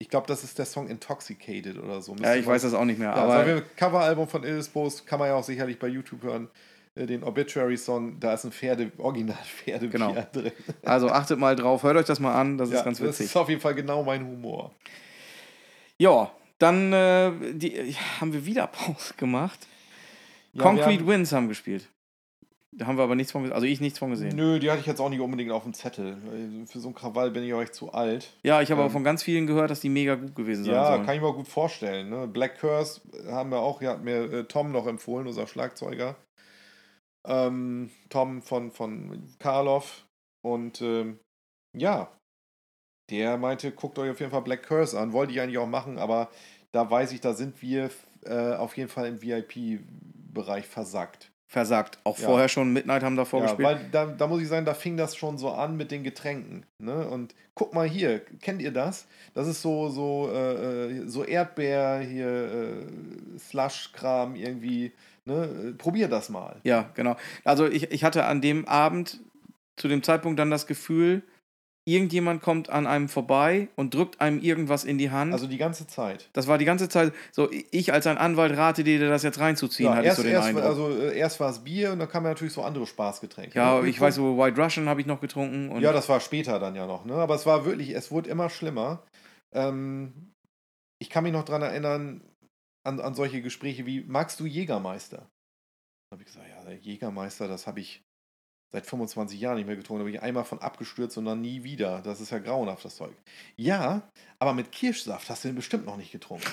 Ich glaube, das ist der Song Intoxicated oder so. Müsst Ja, ich weiß das auch nicht mehr. Ja, aber also Coveralbum von Ildispos kann man ja auch sicherlich bei YouTube hören. Äh, Den Obituary-Song, da ist ein Pferde, original Pferdebier Genau. drin. also achtet mal drauf, hört euch das mal an, das ist ja, ganz das witzig. ist auf jeden Fall genau mein Humor. Ja, dann äh, die, haben wir wieder Pause gemacht. Ja, Concrete haben- Winds haben gespielt. Da haben wir aber nichts von gesehen. Also ich nichts von gesehen. Nö, die hatte ich jetzt auch nicht unbedingt auf dem Zettel. Äh, Für so einen Krawall bin ich euch zu alt. Ja, ich habe aber Ähm, von ganz vielen gehört, dass die mega gut gewesen sein Ja, sollen. kann ich mir gut vorstellen. Ne? Black Curse haben wir auch, ja, hat mir äh, Tom noch empfohlen, unser Schlagzeuger. Ähm, Tom von, von Karloff. Und ähm, ja, der meinte, guckt euch auf jeden Fall Black Curse an. Wollte ich eigentlich auch machen, aber da weiß ich, da sind wir äh, auf jeden Fall im VIP-Bereich versackt. Versagt. Auch Ja. vorher schon Midnight haben davor Ja, gespielt. weil da, da muss ich sagen, da fing das schon so an mit den Getränken. Ne? Und guck mal hier, kennt ihr das? Das ist so, so, äh, äh, so Erdbeer, hier, äh, Slush-Kram irgendwie. Ne? Probier das mal. Ja, genau. Also ich, ich hatte an dem Abend zu dem Zeitpunkt dann das Gefühl, irgendjemand kommt an einem vorbei und drückt einem irgendwas in die Hand. Also die ganze Zeit. das war die ganze Zeit so, ich als ein Anwalt rate dir, das jetzt reinzuziehen, Ja, hatte erst, ich so den erst, Eindruck. also, äh, erst war es Bier und dann kamen natürlich so andere Spaßgetränke. ja, ich weiß so, White Russian habe ich noch getrunken. Ja, das war später dann ja noch, ne? Aber es war wirklich, es wurde immer schlimmer. Ähm, ich kann mich noch daran erinnern, an, an solche Gespräche wie, magst du Jägermeister? Da habe ich gesagt, ja, der Jägermeister, das habe ich seit 25 Jahren nicht mehr getrunken. Da bin ich einmal von abgestürzt und dann nie wieder. Das ist ja grauenhaft, das Zeug. Ja, aber mit Kirschsaft hast du den bestimmt noch nicht getrunken.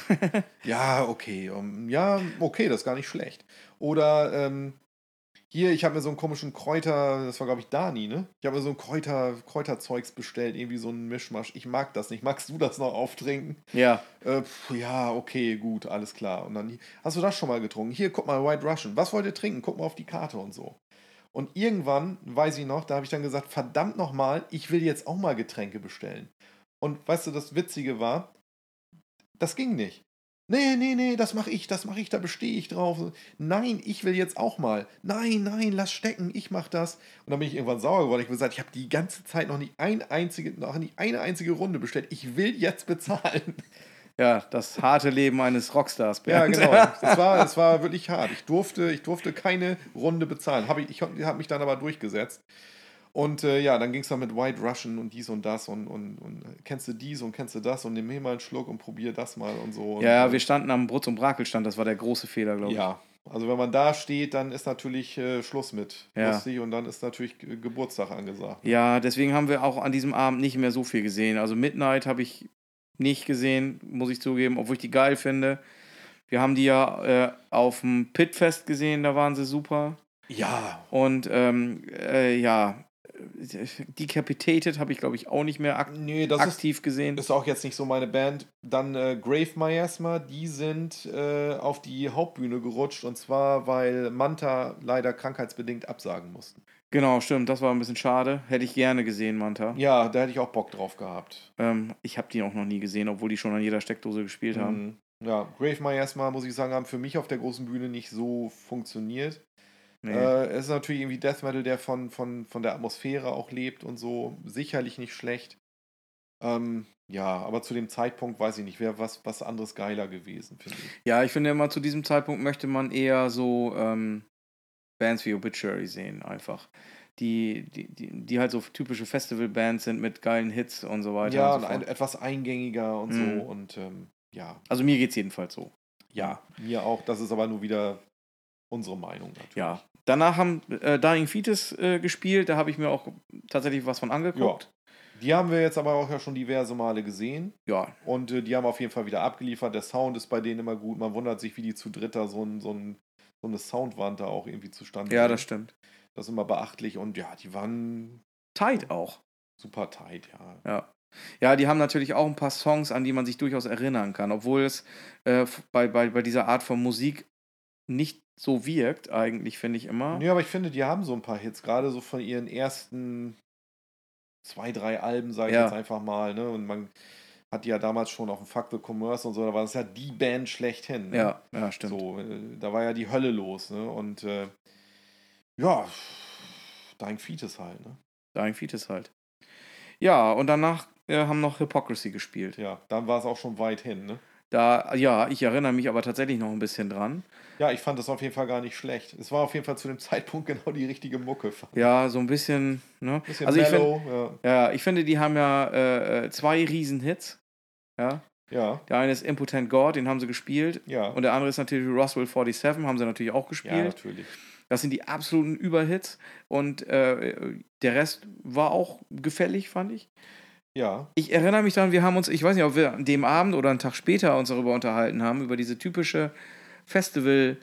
ja, okay. um, ja, okay, das ist gar nicht schlecht. Oder ähm, hier, ich habe mir so einen komischen Kräuter, das war glaube ich Dani, ne? Ich habe mir so ein Kräuter, Kräuterzeugs bestellt, irgendwie so ein Mischmasch. Ich mag das nicht. Magst du das noch auftrinken? ja, Äh, pf, ja, okay, gut, alles klar. Und dann, hast du das schon mal getrunken? Hier, guck mal, White Russian. Was wollt ihr trinken? Guck mal auf die Karte und so. Und irgendwann, weiß ich noch, da habe ich dann gesagt, verdammt nochmal, ich will jetzt auch mal Getränke bestellen. Und weißt du, das Witzige war, das ging nicht. Nee, nee, nee, das mache ich, das mache ich, da bestehe ich drauf. Nein, ich will jetzt auch mal. Nein, nein, lass stecken, ich mache das. Und dann bin ich irgendwann sauer geworden. Ich habe gesagt, ich habe die ganze Zeit noch nicht ein einzige, noch nicht eine einzige Runde bestellt. Ich will jetzt bezahlen. Ja, das harte Leben eines Rockstars. Ja, Bernd. genau. Das war, das war wirklich hart. Ich durfte, ich durfte keine Runde bezahlen. Hab ich ich habe mich dann aber durchgesetzt. Und äh, ja, dann ging es dann mit White Russian und dies und das und, und, und kennst du dies und kennst du das und nimm hier mal einen Schluck und probier das mal und so. Und, Ja, ja, äh, wir standen am Brutz- und Brakelstand, das war der große Fehler, glaube ich. ja, also wenn man da steht, dann ist natürlich äh, Schluss mit Ja. lustig und dann ist natürlich Ge- Geburtstag angesagt. Ja, deswegen haben wir auch an diesem Abend nicht mehr so viel gesehen. Also Midnight habe ich nicht gesehen, muss ich zugeben, obwohl ich die geil finde. Wir haben die ja äh, auf dem Pitfest gesehen, da waren sie super. Ja, Und ähm, äh, ja, Decapitated habe ich, glaube ich, auch nicht mehr ak nee, das ist, aktiv gesehen. ist auch jetzt nicht so meine Band. Dann äh, Grave Miasma, die sind äh, auf die Hauptbühne gerutscht und zwar, weil Manta leider krankheitsbedingt absagen mussten. Genau, stimmt, das war ein bisschen schade. Hätte ich gerne gesehen, Manta. Ja, da hätte ich auch Bock drauf gehabt. Ähm, ich habe die auch noch nie gesehen, obwohl die schon an jeder Steckdose gespielt haben. Mhm. Ja, Grave Miasma, muss ich sagen, haben für mich auf der großen Bühne nicht so funktioniert. Nee. Äh, es ist natürlich irgendwie Death Metal, der von, von, von der Atmosphäre auch lebt und so. Sicherlich nicht schlecht. Ähm, ja, aber zu dem Zeitpunkt weiß ich nicht, wäre was, was anderes geiler gewesen, finde ich. Ja, ich finde immer, zu diesem Zeitpunkt möchte man eher so ähm, Bands wie Obituary sehen, einfach. Die, die, die, die halt so typische Festival-Bands sind mit geilen Hits und so weiter. Ja, und so ein, etwas eingängiger und Mhm. so. Und ähm, ja, Also mir geht es jedenfalls so. ja, mir auch. Das ist aber nur wieder unsere Meinung natürlich. Ja. Danach haben äh, Dying Fetus äh, gespielt, da habe ich mir auch tatsächlich was von angeguckt. Die haben wir jetzt aber auch ja schon diverse Male gesehen. Ja, Und äh, die haben auf jeden Fall wieder abgeliefert. Der Sound ist bei denen immer gut. Man wundert sich, wie die zu dritter so, ein, so, ein, so eine Soundwand da auch irgendwie zustande ja, das stimmt. Das ist immer beachtlich. Und ja, die waren tight auch. Super tight, ja. Ja. Ja, die haben natürlich auch ein paar Songs, an die man sich durchaus erinnern kann, obwohl es äh, bei, bei, bei dieser Art von Musik nicht so wirkt, eigentlich, finde ich immer. Nee, aber ich finde, die haben so ein paar Hits, gerade so von ihren ersten zwei, drei Alben, sage ich Ja. jetzt einfach mal. Ne? Und man hat die ja damals schon auf dem Fuck the Commerce und so, da war das ja die Band schlechthin. Ne? Ja, ja, stimmt. So, äh, da war ja die Hölle los. Ne? Und äh, ja, Dying Fetus halt. Ne? Dying Fetus halt. Ja, und danach äh, haben noch Hypocrisy gespielt. Ja, dann war es auch schon weit hin. Ne? Da, ja, ich erinnere mich aber tatsächlich noch ein bisschen dran. Ja, ich fand das auf jeden Fall gar nicht schlecht. Es war auf jeden Fall zu dem Zeitpunkt genau die richtige Mucke. ich. Ja, so ein bisschen, ne? Bisschen Also ich finde, mellow, ja. ja, ich finde, die haben ja äh, äh, zwei Riesenhits. Ja. ja, Der eine ist Impotent God, den haben sie gespielt. ja. Und der andere ist natürlich Roswell 47, haben sie natürlich auch ja, gespielt. natürlich. das sind die absoluten Überhits. Und äh, der Rest war auch gefällig, fand ich. Ja, Ich erinnere mich daran, wir haben uns, ich weiß nicht, ob wir an dem Abend oder einen Tag später uns darüber unterhalten haben, über diese typische Festival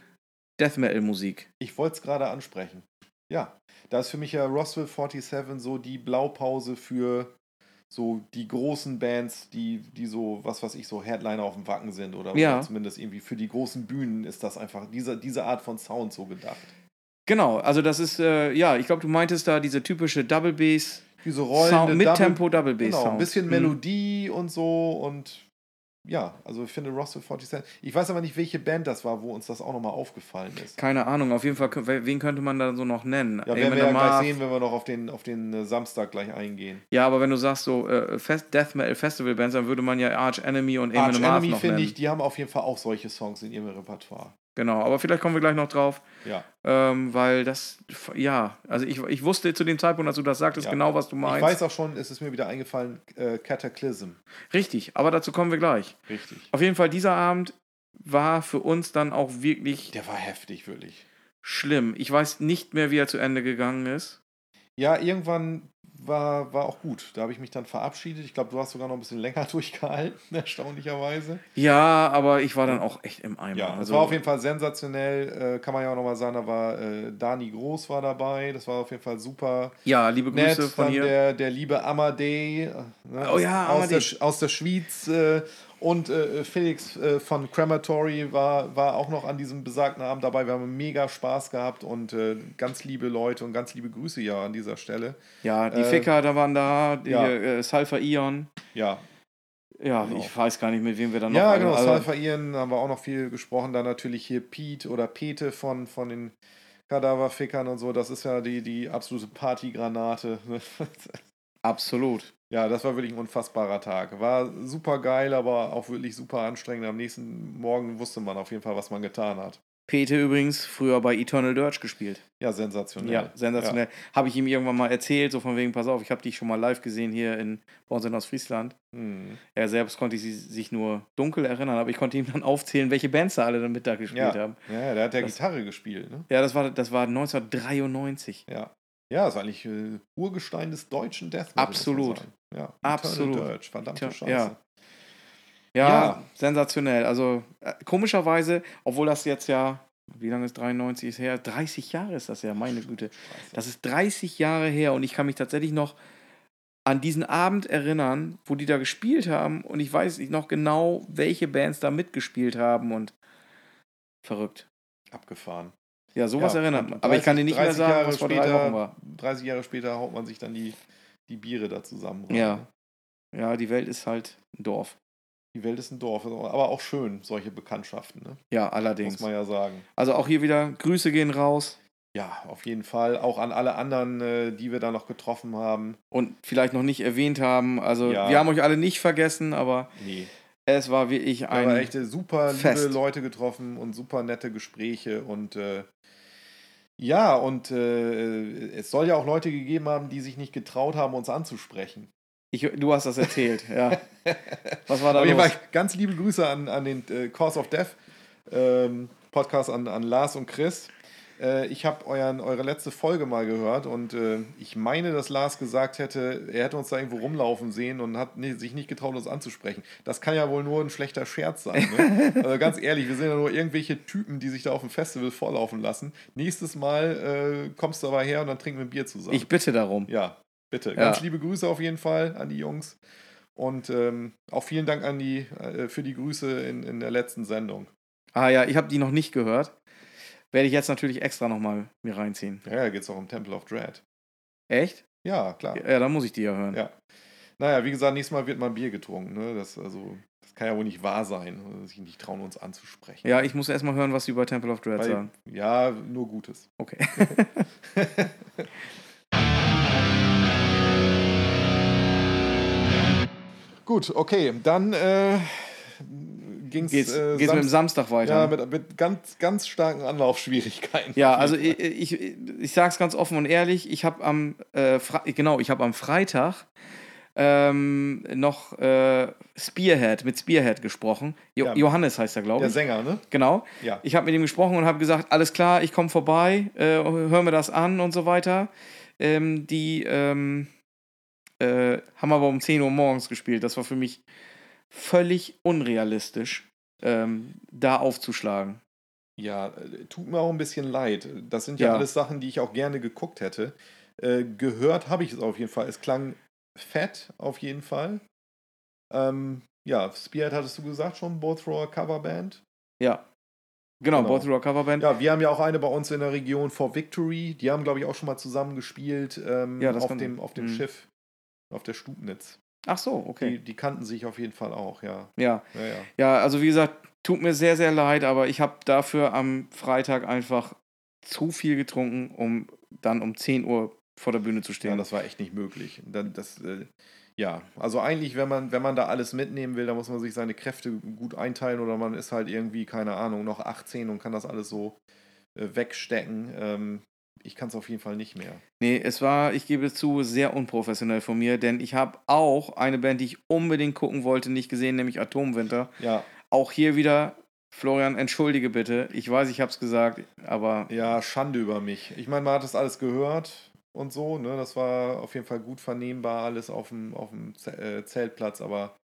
Death Metal Musik. ich wollte es gerade ansprechen. Ja, da ist für mich ja Roswell 47 so die Blaupause für so die großen Bands, die, die so, was weiß ich, so Headliner auf dem Wacken sind oder, Ja. zumindest irgendwie für die großen Bühnen ist das einfach diese, diese Art von Sound so gedacht. Genau, also das ist, äh, ja, ich glaube, du meintest da diese typische Double Bass Diese rollende Sound, mit Double- Tempo Double Bass Genau, Sound. ein bisschen Mhm. Melodie und so und ja, also ich finde Roswell 47. Ich weiß aber nicht, welche Band das war, wo uns das auch nochmal aufgefallen ist. Keine Ahnung, auf jeden Fall, wen könnte man da so noch nennen? Ja, werden wir ja gleich sehen, wenn wir noch auf den, auf den äh, Samstag gleich eingehen. Ja, aber wenn du sagst so äh, Fest Death Metal Festival Bands, dann würde man ja Arch Enemy und Arch Enemy finde ich, die haben auf jeden Fall auch solche Songs in ihrem Repertoire. Genau, aber vielleicht kommen wir gleich noch drauf, Ja. ähm, weil das, ja, also ich, ich wusste zu dem Zeitpunkt, als du das sagtest, Ja. genau, was du meinst. Ich weiß auch schon, es ist mir wieder eingefallen, äh, Cataclysm. Richtig, aber dazu kommen wir gleich. Richtig. Auf jeden Fall, dieser Abend war für uns dann auch wirklich Der war heftig, wirklich. schlimm. Ich weiß nicht mehr, wie er zu Ende gegangen ist. Ja, irgendwann war, war auch gut. Da habe ich mich dann verabschiedet. Ich glaube, du hast sogar noch ein bisschen länger durchgehalten, erstaunlicherweise. Ja, aber ich war dann auch echt im Eimer. Ja, es also, war auf jeden Fall sensationell. Äh, kann man ja auch nochmal sagen, da war äh, Dani Groß war dabei. Das war auf jeden Fall super. ja, liebe Nett, Grüße von dann hier. der, der liebe Amadei äh, ne, Oh ja, aus, der, Amadei. Sch- aus der Schweiz äh, und äh, Felix äh, von Crematory war, war auch noch an diesem besagten Abend dabei. Wir haben mega Spaß gehabt und äh, ganz liebe Leute und ganz liebe Grüße ja an dieser Stelle. ja, die äh, Ficker, da waren da, die ja. äh, Sulfur Ion. Ja, Ja, Genau. ich weiß gar nicht, mit wem wir dann noch. ja genau, also, Salfa Ian haben wir auch noch viel gesprochen. Dann natürlich hier Pete oder Pete von, von den Kadaverfickern und so. Das ist ja die, die absolute Partygranate. Absolut. Ja, das war wirklich ein unfassbarer Tag. War super geil, aber auch wirklich super anstrengend. Am nächsten Morgen wusste man auf jeden Fall, was man getan hat. Pete übrigens früher bei Eternal Dirge gespielt. Ja, sensationell. Ja, sensationell. Habe ich ihm irgendwann mal erzählt, so von wegen, pass auf, ich habe dich schon mal live gesehen hier in, bei uns in Ostfriesland. Ja. Hm. Er selbst konnte sich nur dunkel erinnern, aber ich konnte ihm dann aufzählen, welche Bands da alle dann mit da gespielt Ja. haben. ja, der hat ja Das- Gitarre gespielt. Ne? Ja, das war, das war 1993. Ja. Ja, das war eigentlich äh, Urgestein des deutschen Death Metal. Absolut. Ja, Absolut. Dirge, verdammte Tja, Scheiße. ja. Ja, Ja. sensationell. Also äh, komischerweise, obwohl das jetzt ja, wie lange ist 93 ist her? 30 Jahre ist das ja, meine Güte. Das ist 30 Jahre her und ich kann mich tatsächlich noch an diesen Abend erinnern, wo die da gespielt haben und ich weiß nicht noch genau, welche Bands da mitgespielt haben und verrückt. Abgefahren. Ja, sowas Ja, erinnert man. Aber ich kann dir nicht mehr 30 sagen, Jahre was vor drei später- Wochen war. 30 Jahre später haut man sich dann die, die Biere da zusammen. rein, Ja. Ja, die Welt ist halt ein Dorf. Die Welt ist ein Dorf, aber auch schön, solche Bekanntschaften, ne? Ja, allerdings. muss man ja sagen. Also auch hier wieder Grüße gehen raus Ja, auf jeden Fall. Auch an alle anderen, äh, die wir da noch getroffen haben. und vielleicht noch nicht erwähnt haben. Also Ja. wir haben euch alle nicht vergessen, aber Nee. es war wirklich Wir ein haben echt super liebe Fest. Leute getroffen und super nette Gespräche und äh, ja, und äh, es soll ja auch Leute gegeben haben, die sich nicht getraut haben, uns anzusprechen. Ich, du hast das erzählt, ja. Was war da Auf jeden los? Fall ganz liebe Grüße an, an den äh, Cause of Death ähm, Podcast an, an Lars und Chris. Äh, ich habe eure letzte Folge mal gehört und äh, ich meine, dass Lars gesagt hätte, er hätte uns da irgendwo rumlaufen sehen und hat ni- sich nicht getraut, uns anzusprechen. Das kann ja wohl nur ein schlechter Scherz sein. Ne? also ganz ehrlich, wir sind ja nur irgendwelche Typen, die sich da auf dem Festival vorlaufen lassen. Nächstes Mal äh, kommst du aber her und dann trinken wir ein Bier zusammen. Ich bitte darum. ja, bitte. Ja. Ganz liebe Grüße auf jeden Fall an die Jungs. Und ähm, auch vielen Dank an die, äh, für die Grüße in, in der letzten Sendung. Ah ja, ich habe die noch nicht gehört. Werde ich jetzt natürlich extra nochmal mir reinziehen. Ja, da geht es auch um Temple of Dread. Echt? Ja, klar. Ja, dann muss ich die ja hören. Ja. Naja, wie gesagt, nächstes Mal wird mal Bier getrunken. Ne? Das, also, das kann ja wohl nicht wahr sein, dass sie nicht trauen, uns anzusprechen. Ja, ich muss erstmal hören, was sie über Temple of Dread Weil, sagen. ja, nur Gutes. Okay. Gut, okay, dann äh, ging's, Geht's, äh, geht's mit dem Samst- Samstag weiter? ja, mit, mit ganz, ganz starken Anlaufschwierigkeiten. Ja, also ich, ich, ich sage es ganz offen und ehrlich, ich habe am äh, genau, ich habe am Freitag ähm, noch äh, Spearhead mit Spearhead gesprochen. Jo Ja. Johannes heißt er, glaube Der ich. Sänger, ne? Genau. Ja. Ich habe mit ihm gesprochen und habe gesagt, alles klar, ich komme vorbei, äh, hör mir das an und so weiter. Ähm, die ähm, äh, haben aber um 10 Uhr morgens gespielt. Das war für mich völlig unrealistisch, ähm, da aufzuschlagen. Ja, äh, tut mir auch ein bisschen leid. Das sind ja, Ja. alles Sachen, die ich auch gerne geguckt hätte. Äh, gehört habe ich es auf jeden Fall. Es klang fett auf jeden Fall. Ähm, ja, Spearhead hattest du gesagt schon, Both Thrower Coverband. Ja. Genau, Genau. Both Coverband. Ja, wir haben ja auch eine bei uns in der Region For Victory. Die haben, glaube ich, auch schon mal zusammen gespielt ähm, Ja, auf, dem, auf dem Mhm. Schiff, auf der Stubnitz. Ach so, Die, okay. die kannten sich auf jeden Fall auch, ja. Ja. Ja, ja. Ja, also wie gesagt, tut mir sehr, sehr leid, aber ich habe dafür am Freitag einfach zu viel getrunken, um dann um 10 Uhr vor der Bühne zu ja stehen. das war echt nicht möglich. Dann, das, äh, ja, also eigentlich, wenn man, wenn man da alles mitnehmen will, dann muss man sich seine Kräfte gut einteilen oder man ist halt irgendwie, keine Ahnung, noch 18 und kann das alles so äh, wegstecken. Ähm, ich kann es auf jeden Fall nicht mehr. Nee, es war, ich gebe es zu, sehr unprofessionell von mir, denn ich habe auch eine Band, die ich unbedingt gucken wollte, nicht gesehen, nämlich Atomwinter. Ja, Auch hier wieder, Florian, entschuldige bitte. Ich weiß, ich habe es gesagt, aber Ja, Schande über mich. Ich meine, man hat das alles gehört und so, ne? Das war auf jeden Fall gut vernehmbar, alles auf dem, auf dem äh, Zeltplatz, aber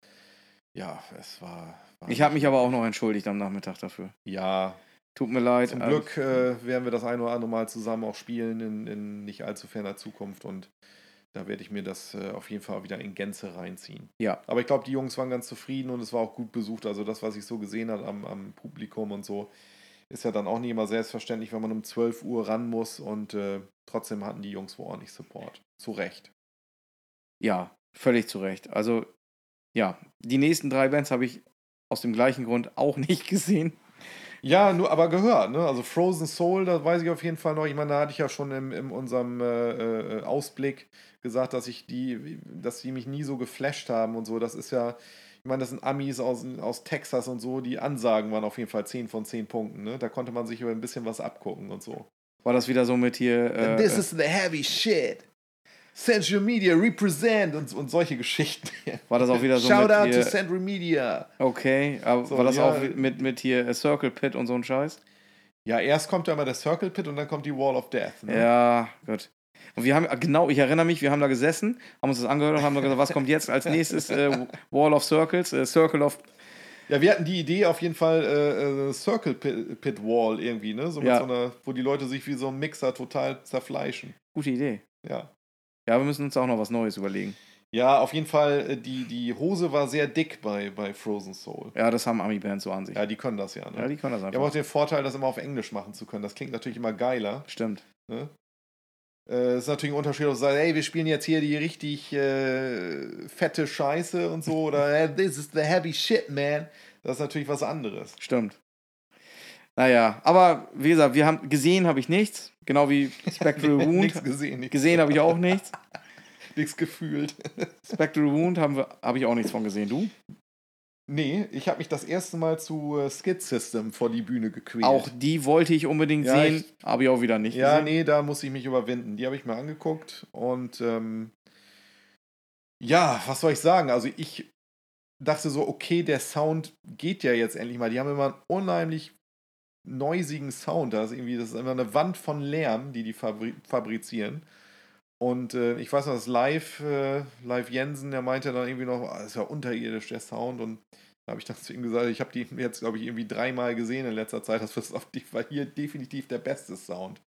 ja, es war. war ich habe mich aber auch noch entschuldigt am Nachmittag dafür. Ja, Tut mir leid. zum ähm, Glück äh, werden wir das ein oder andere Mal zusammen auch spielen in, in nicht allzu ferner Zukunft und da werde ich mir das äh, auf jeden Fall wieder in Gänze reinziehen. Ja. Aber ich glaube, die Jungs waren ganz zufrieden und es war auch gut besucht. Also das, was ich so gesehen habe am, am Publikum und so, ist ja dann auch nicht immer selbstverständlich, wenn man um 12 Uhr ran muss und äh, trotzdem hatten die Jungs wohl ordentlich Support. Zu Recht. Ja, völlig zu Recht. Also, ja, die nächsten drei Bands habe ich aus dem gleichen Grund auch nicht gesehen. Ja, nur aber gehört, ne? Also Frozen Soul, das weiß ich auf jeden Fall noch. Ich meine, da hatte ich ja schon im, in unserem äh, äh, Ausblick gesagt, dass ich die, dass die mich nie so geflasht haben und so. Das ist ja, ich meine, das sind Amis aus, aus Texas und so, die Ansagen waren auf jeden Fall 10 von 10 Punkten, ne? Da konnte man sich über ein bisschen was abgucken und so. War das wieder so mit hier. Äh, This äh, is the heavy shit. Central Media represent und, und solche Geschichten. war das auch wieder so Shout mit out hier. to Central Media. Okay, aber So, war das ja. auch mit, mit hier äh, Circle Pit und so ein Scheiß? Ja, erst kommt ja immer der Circle Pit und dann kommt die Wall of Death. Ne? Ja, gut. Und wir haben, genau, ich erinnere mich, wir haben da gesessen, haben uns das angehört und haben gesagt, was kommt jetzt als nächstes? Äh, Wall of Circles, äh, Circle of. Ja, wir hatten die Idee auf jeden Fall äh, äh, Circle Pit, Pit Wall irgendwie, ne? So mit Ja. so einer, wo die Leute sich wie so ein Mixer total zerfleischen. Gute Idee. Ja. Ja, wir müssen uns auch noch was Neues überlegen. Ja, auf jeden Fall, äh, die, die Hose war sehr dick bei, bei Frozen Soul. Ja, das haben Ami-Bands so an sich. Ja, die können das ja, ne? Ja, die können das Die haben einfach. auch den Vorteil, das immer auf Englisch machen zu können. Das klingt natürlich immer geiler. Stimmt. Ne? Äh, ist natürlich ein Unterschied, ob du sagst, ey, wir spielen jetzt hier die richtig äh, fette Scheiße und so, oder hey, this is the heavy shit, man. Das ist natürlich was anderes. Stimmt. Naja, aber wie gesagt, wir haben gesehen habe ich nichts. Genau wie Spectral Wound. Nichts gesehen, nichts, Gesehen habe ich auch nichts. nichts gefühlt. Spectral Wound habe ich auch nichts von gesehen. Du? Nee, ich habe mich das erste Mal zu äh, Skid System vor die Bühne gequält. Auch die wollte ich unbedingt Ja, sehen, habe ich auch wieder nicht Ja, gesehen. nee, da muss ich mich überwinden. Die habe ich mir angeguckt und ähm, ja, was soll ich sagen? Also ich dachte so, okay, der Sound geht ja jetzt endlich mal. Die haben immer einen unheimlich neusigen Sound. Da ist irgendwie, das ist immer eine Wand von Lärm, die die fabri fabrizieren. Und äh, ich weiß noch, das Live, äh, Live Jensen, der meinte dann irgendwie noch, ah, das ist ja unterirdisch, der Sound. Und da habe ich dann zu ihm gesagt, ich habe die jetzt, glaube ich, irgendwie dreimal gesehen in letzter Zeit. Das war hier definitiv der beste Sound.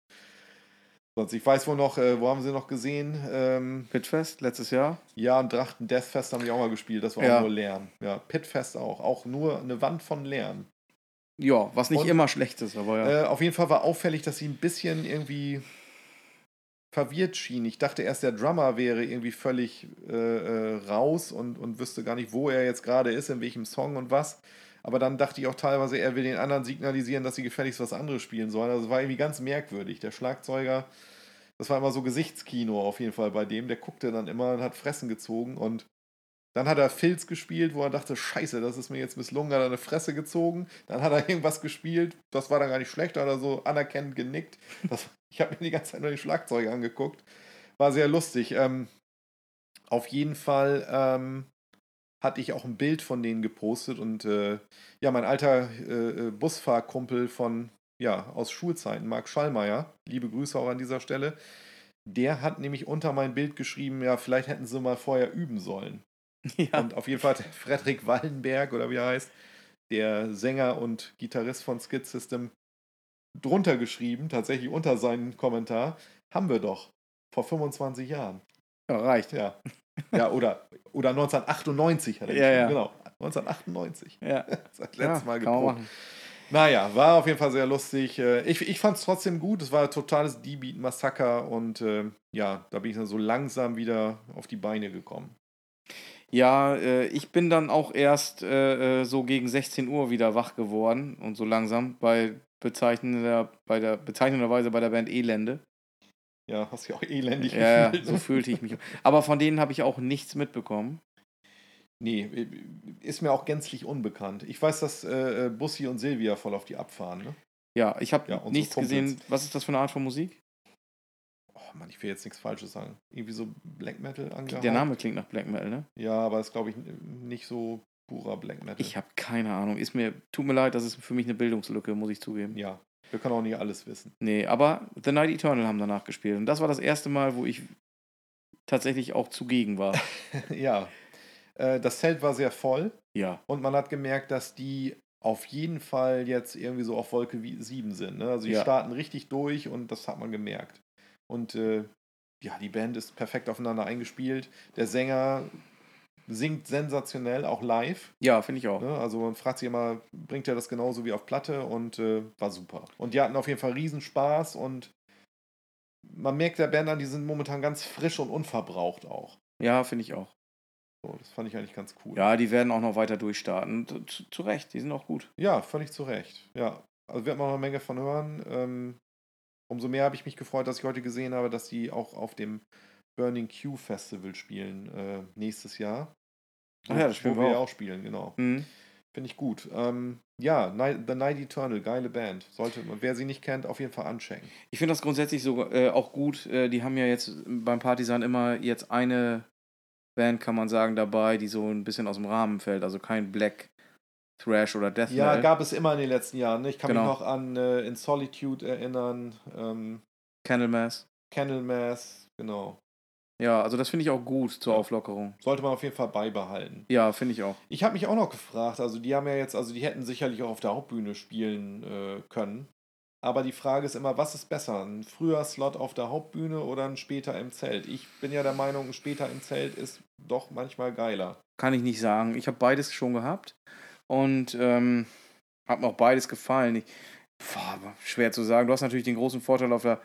Sonst, ich weiß wohl noch, äh, wo haben sie noch gesehen? Ähm, Pitfest letztes Jahr. ja, und Drachten Deathfest haben die auch mal gespielt. Das war Ja. auch nur Lärm. Ja, Pitfest auch. Auch nur eine Wand von Lärm. Ja, was nicht Und- immer schlecht ist, aber ja. Äh, auf jeden Fall war auffällig, dass sie ein bisschen irgendwie verwirrt schien. Ich dachte erst, der Drummer wäre irgendwie völlig äh, äh, raus und, und wüsste gar nicht, wo er jetzt gerade ist, in welchem Song und was. Aber dann dachte ich auch teilweise, er will den anderen signalisieren, dass sie gefälligst was anderes spielen sollen. Also es war irgendwie ganz merkwürdig. Der Schlagzeuger, das war immer so Gesichtskino auf jeden Fall bei dem. Der guckte dann immer und hat Fressen gezogen und dann hat er Filz gespielt, wo er dachte, scheiße, das ist mir jetzt misslungen, hat er eine Fresse gezogen. Dann hat er irgendwas gespielt, das war dann gar nicht schlecht, hat er so anerkennend genickt. Das, ich habe mir die ganze Zeit nur die Schlagzeuge angeguckt. War sehr lustig. Ähm, auf jeden Fall ähm, hatte ich auch ein Bild von denen gepostet und äh, ja, mein alter äh, äh, Busfahrkumpel von, ja, aus Schulzeiten, Marc Schallmeier, liebe Grüße auch an dieser Stelle, der hat nämlich unter mein Bild geschrieben, ja, vielleicht hätten sie mal vorher üben sollen. ja. Und auf jeden Fall Frederik Wallenberg, oder wie er heißt, der Sänger und Gitarrist von Skid System, drunter geschrieben, tatsächlich unter seinen Kommentar, haben wir doch vor 25 Jahren. ja, reicht. Ja. Ja, oder, oder 1998 hat er Ja, geschrieben. ja. Genau, 1998. Ja, Das hat ja letztes Mal geprobt. Naja, war auf jeden Fall sehr lustig. Äh, Ich, ich fand es trotzdem gut. Es war ein totales D-Beat-Massaker und äh, ja, da bin ich dann so langsam wieder auf die Beine gekommen. Ja, äh, ich bin dann auch erst äh, äh, so gegen 16 Uhr wieder wach geworden und so langsam bei bezeichnender, bei der bezeichnenderweise bei der Band Elende. Ja, hast ja auch elendig Ja, ja, gefühlt. so fühlte ich mich. Aber von denen habe ich auch nichts mitbekommen. Nee, ist mir auch gänzlich unbekannt. Ich weiß, dass äh, äh, Bussi und Silvia voll auf die abfahren. Ne? Ja, ich habe Ja, nichts Kumpels. gesehen. Was ist das für eine Art von Musik? Oh Mann, ich will jetzt nichts Falsches sagen. Irgendwie so Black Metal angehaucht. Der Name klingt nach Black Metal, ne? Ja, aber ist, glaube ich, nicht so purer Black Metal. Ich habe keine Ahnung. Ist mir, tut mir leid, das ist für mich eine Bildungslücke, muss ich zugeben. Ja, wir können auch nicht alles wissen. Nee, aber The Night Eternal haben danach gespielt. Und das war das erste Mal, wo ich tatsächlich auch zugegen war. ja, äh, das Zelt war sehr voll ja. und man hat gemerkt, dass die auf jeden Fall jetzt irgendwie so auf Wolke 7 sind. Ne? Also die Ja. starten richtig durch und das hat man gemerkt. Und äh, ja, die Band ist perfekt aufeinander eingespielt. Der Sänger singt sensationell, auch live. Ja, finde ich auch. Ne? Also man fragt sich immer, bringt er das genauso wie auf Platte und äh, war super. Und die hatten auf jeden Fall Riesenspaß und man merkt der Band an, die sind momentan ganz frisch und unverbraucht auch. Ja, finde ich auch. So, das fand ich eigentlich ganz cool. Ja, die werden auch noch weiter durchstarten. Zu, zu, zu Recht, die sind auch gut. Ja, völlig zu Recht. Ja, also wird man noch eine Menge von hören. Ähm, umso mehr habe ich mich gefreut, dass ich heute gesehen habe, dass die auch auf dem Burning Q Festival spielen äh, nächstes Jahr. Ach ja, das spielen wo wir auch. auch spielen, genau. Mhm. Finde ich gut. Ähm, ja, The Night Eternal, geile Band. Sollte man, wer sie nicht kennt, auf jeden Fall anchecken. Ich finde das grundsätzlich sogar äh, auch gut. Äh, die haben ja jetzt beim Partisan immer jetzt eine Band, kann man sagen, dabei, die so ein bisschen aus dem Rahmen fällt. Also kein Black Thrash oder Death Ja, Metal. gab es immer in den letzten Jahren. Ne? Ich kann Genau. mich noch an äh, In Solitude erinnern, ähm, Candlemass. Candlemass, genau. Ja, also das finde ich auch gut zur Ja. Auflockerung. Sollte man auf jeden Fall beibehalten. Ja, finde ich auch. Ich habe mich auch noch gefragt, also die haben ja jetzt, also die hätten sicherlich auch auf der Hauptbühne spielen äh, können. Aber die Frage ist immer, was ist besser? Ein früher Slot auf der Hauptbühne oder ein später im Zelt? Ich bin ja der Meinung, ein später im Zelt ist doch manchmal geiler. Kann ich nicht sagen. Ich habe beides schon gehabt und ähm, hat mir auch beides gefallen. Ich, boah, schwer zu sagen. Du hast natürlich den großen Vorteil auf der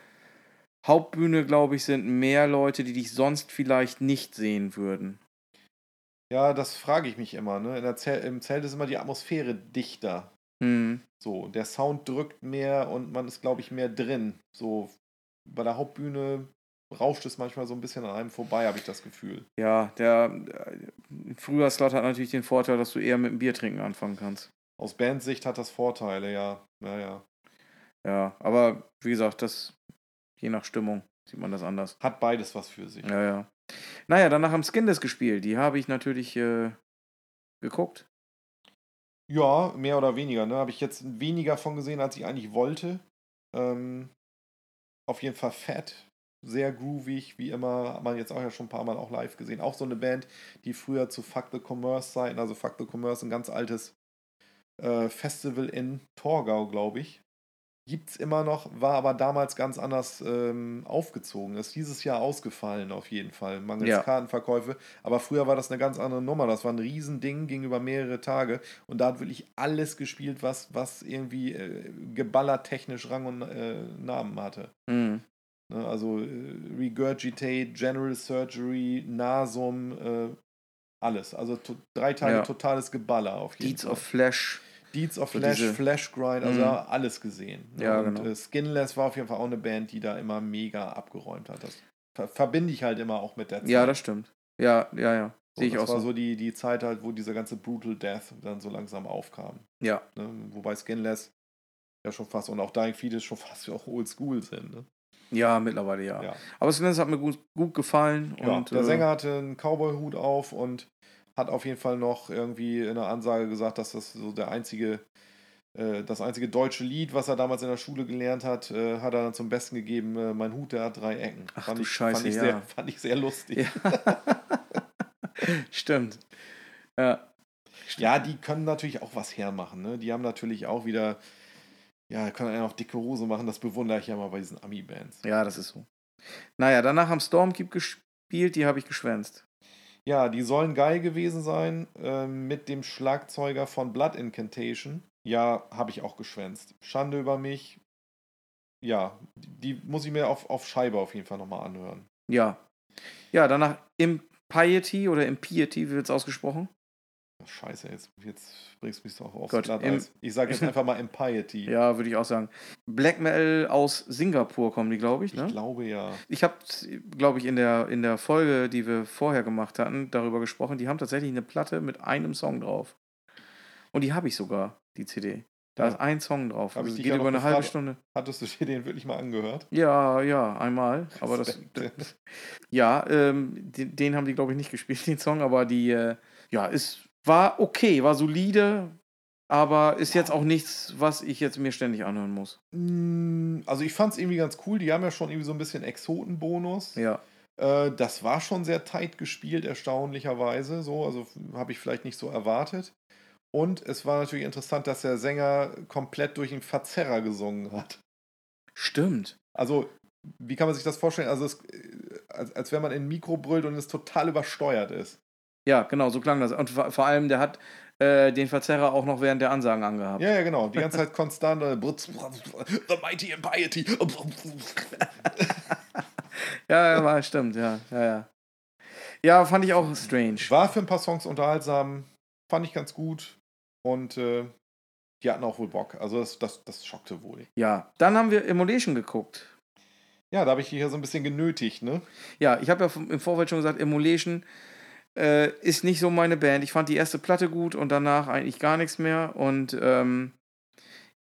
Hauptbühne, glaube ich, sind mehr Leute, die dich sonst vielleicht nicht sehen würden. Ja, das frage ich mich immer. Ne? In der Zel Im Zelt ist immer die Atmosphäre dichter. Hm. So, der Sound drückt mehr und man ist, glaube ich, mehr drin. So, bei der Hauptbühne rauscht es manchmal so ein bisschen an einem vorbei, habe ich das Gefühl. Ja, der äh, Frühjahrslot hat natürlich den Vorteil, dass du eher mit dem Biertrinken anfangen kannst. Aus Bandsicht hat das Vorteile, ja. Naja. Ja, aber wie gesagt, das je nach Stimmung sieht man das anders. Hat beides was für sich. Ja, ja. Naja, danach haben Skinless gespielt. Die habe ich natürlich äh, geguckt. Ja, mehr oder weniger. Ne? Habe ich jetzt weniger von gesehen, als ich eigentlich wollte. Ähm, auf jeden Fall fett. Sehr groovig, wie immer. Hat man jetzt auch ja schon ein paar Mal auch live gesehen. Auch so eine Band, die früher zu Fuck the Commerce Zeiten, also Fuck the Commerce, ein ganz altes äh, Festival in Torgau, glaube ich. Gibt es immer noch, war aber damals ganz anders ähm, aufgezogen. Ist dieses Jahr ausgefallen auf jeden Fall, mangels Ja. Kartenverkäufe. Aber früher war das eine ganz andere Nummer. Das war ein Riesending, ging über mehrere Tage. Und da hat wirklich alles gespielt, was, was irgendwie äh, geballertechnisch Rang und äh, Namen hatte. Mhm. Ne, Also äh, Regurgitate, General Surgery, Nasum, äh, alles. Also to drei Tage Ja. totales Geballer auf jeden Deeds Fall. of Flash. Deeds of so Flash, diese- Flash Grind, also Mhm. alles gesehen. ne? Ja, und, genau. Äh, Skinless war auf jeden Fall auch eine Band, die da immer mega abgeräumt hat. Das ver verbinde ich halt immer auch mit der Zeit. Ja, das stimmt. Ja, ja, ja. So, Sehe ich das auch war so. so die, die Zeit halt, wo diese ganze Brutal Death dann so langsam aufkam. Ja, Ne? Wobei Skinless ja schon fast und auch Dying Fetus schon fast auch oldschool sind. Ne? Ja, mittlerweile ja. Ja. Aber Skinless hat mir gut, gut gefallen. Ja, und, der äh, Sänger hatte einen Cowboy-Hut auf und hat auf jeden Fall noch irgendwie in einer Ansage gesagt, dass das so der einzige, äh, das einzige deutsche Lied, was er damals in der Schule gelernt hat, äh, hat er dann zum Besten gegeben, äh, mein Hut, der hat drei Ecken. Ach fand du ich, Scheiße, fand ich, ja. sehr, fand ich sehr lustig. Stimmt. Ja. Ja, die können natürlich auch was hermachen. Ne? Die haben natürlich auch wieder, ja, können einen auf dicke Hose machen. Das bewundere ich ja mal bei diesen Ami-Bands. ja, das ist so. Naja, danach haben Stormkeep gespielt, die habe ich geschwänzt. Ja, die sollen geil gewesen sein ähm, mit dem Schlagzeuger von Blood Incantation. Ja, habe ich auch geschwänzt. Schande über mich. Ja, die die muss ich mir auf, auf Scheibe auf jeden Fall nochmal anhören. Ja. Ja, danach Impiety oder Impiety, wie wird es ausgesprochen? Scheiße, jetzt, jetzt bringst du mich doch aufs Gott, Glatteis. Ich sage jetzt einfach mal Impiety. Ja, würde ich auch sagen. Black Metal aus Singapur kommen die, glaube ich, Ich ne? glaube ja. Ich habe, glaube ich, in der, in der Folge, die wir vorher gemacht hatten, darüber gesprochen. Die haben tatsächlich eine Platte mit einem Song drauf. Und die habe ich sogar, die CD. Da Ja. ist ein Song drauf. Hab ich Also geht über eine halbe gefragt. Stunde. Hattest du dir den wirklich mal angehört? Ja, ja, einmal. Aber das. Respekt. Ja, ähm, den, den haben die, glaube ich, nicht gespielt, den Song, aber die, äh, ja, ist, war okay, war solide, aber ist jetzt auch nichts, was ich jetzt mir ständig anhören muss. Mm, Also ich fand es irgendwie ganz cool. Die haben ja schon irgendwie so ein bisschen Exotenbonus. Ja. Äh, das war schon sehr tight gespielt, erstaunlicherweise. So, also habe ich vielleicht nicht so erwartet. Und es war natürlich interessant, dass der Sänger komplett durch den Verzerrer gesungen hat. Stimmt. Also, wie kann man sich das vorstellen? Also, es, äh, als, als wenn man in ein Mikro brüllt und es total übersteuert ist. Ja, genau, so klang das. Und vor allem, der hat äh, den Verzerrer auch noch während der Ansagen angehabt. Ja, ja, genau. Die ganze Zeit konstant. äh, The Mighty Impiety. Ja, ja, war, stimmt, ja, ja, ja. Ja, fand ich auch strange. War für ein paar Songs unterhaltsam. Fand ich ganz gut. Und äh, die hatten auch wohl Bock. Also, das, das, das schockte wohl. Ja, dann haben wir Emulation geguckt. Ja, da habe ich dich hier so ein bisschen genötigt, ne? Ja, ich habe ja im Vorfeld schon gesagt, Emulation äh, ist nicht so meine Band. Ich fand die erste Platte gut und danach eigentlich gar nichts mehr. Und ähm,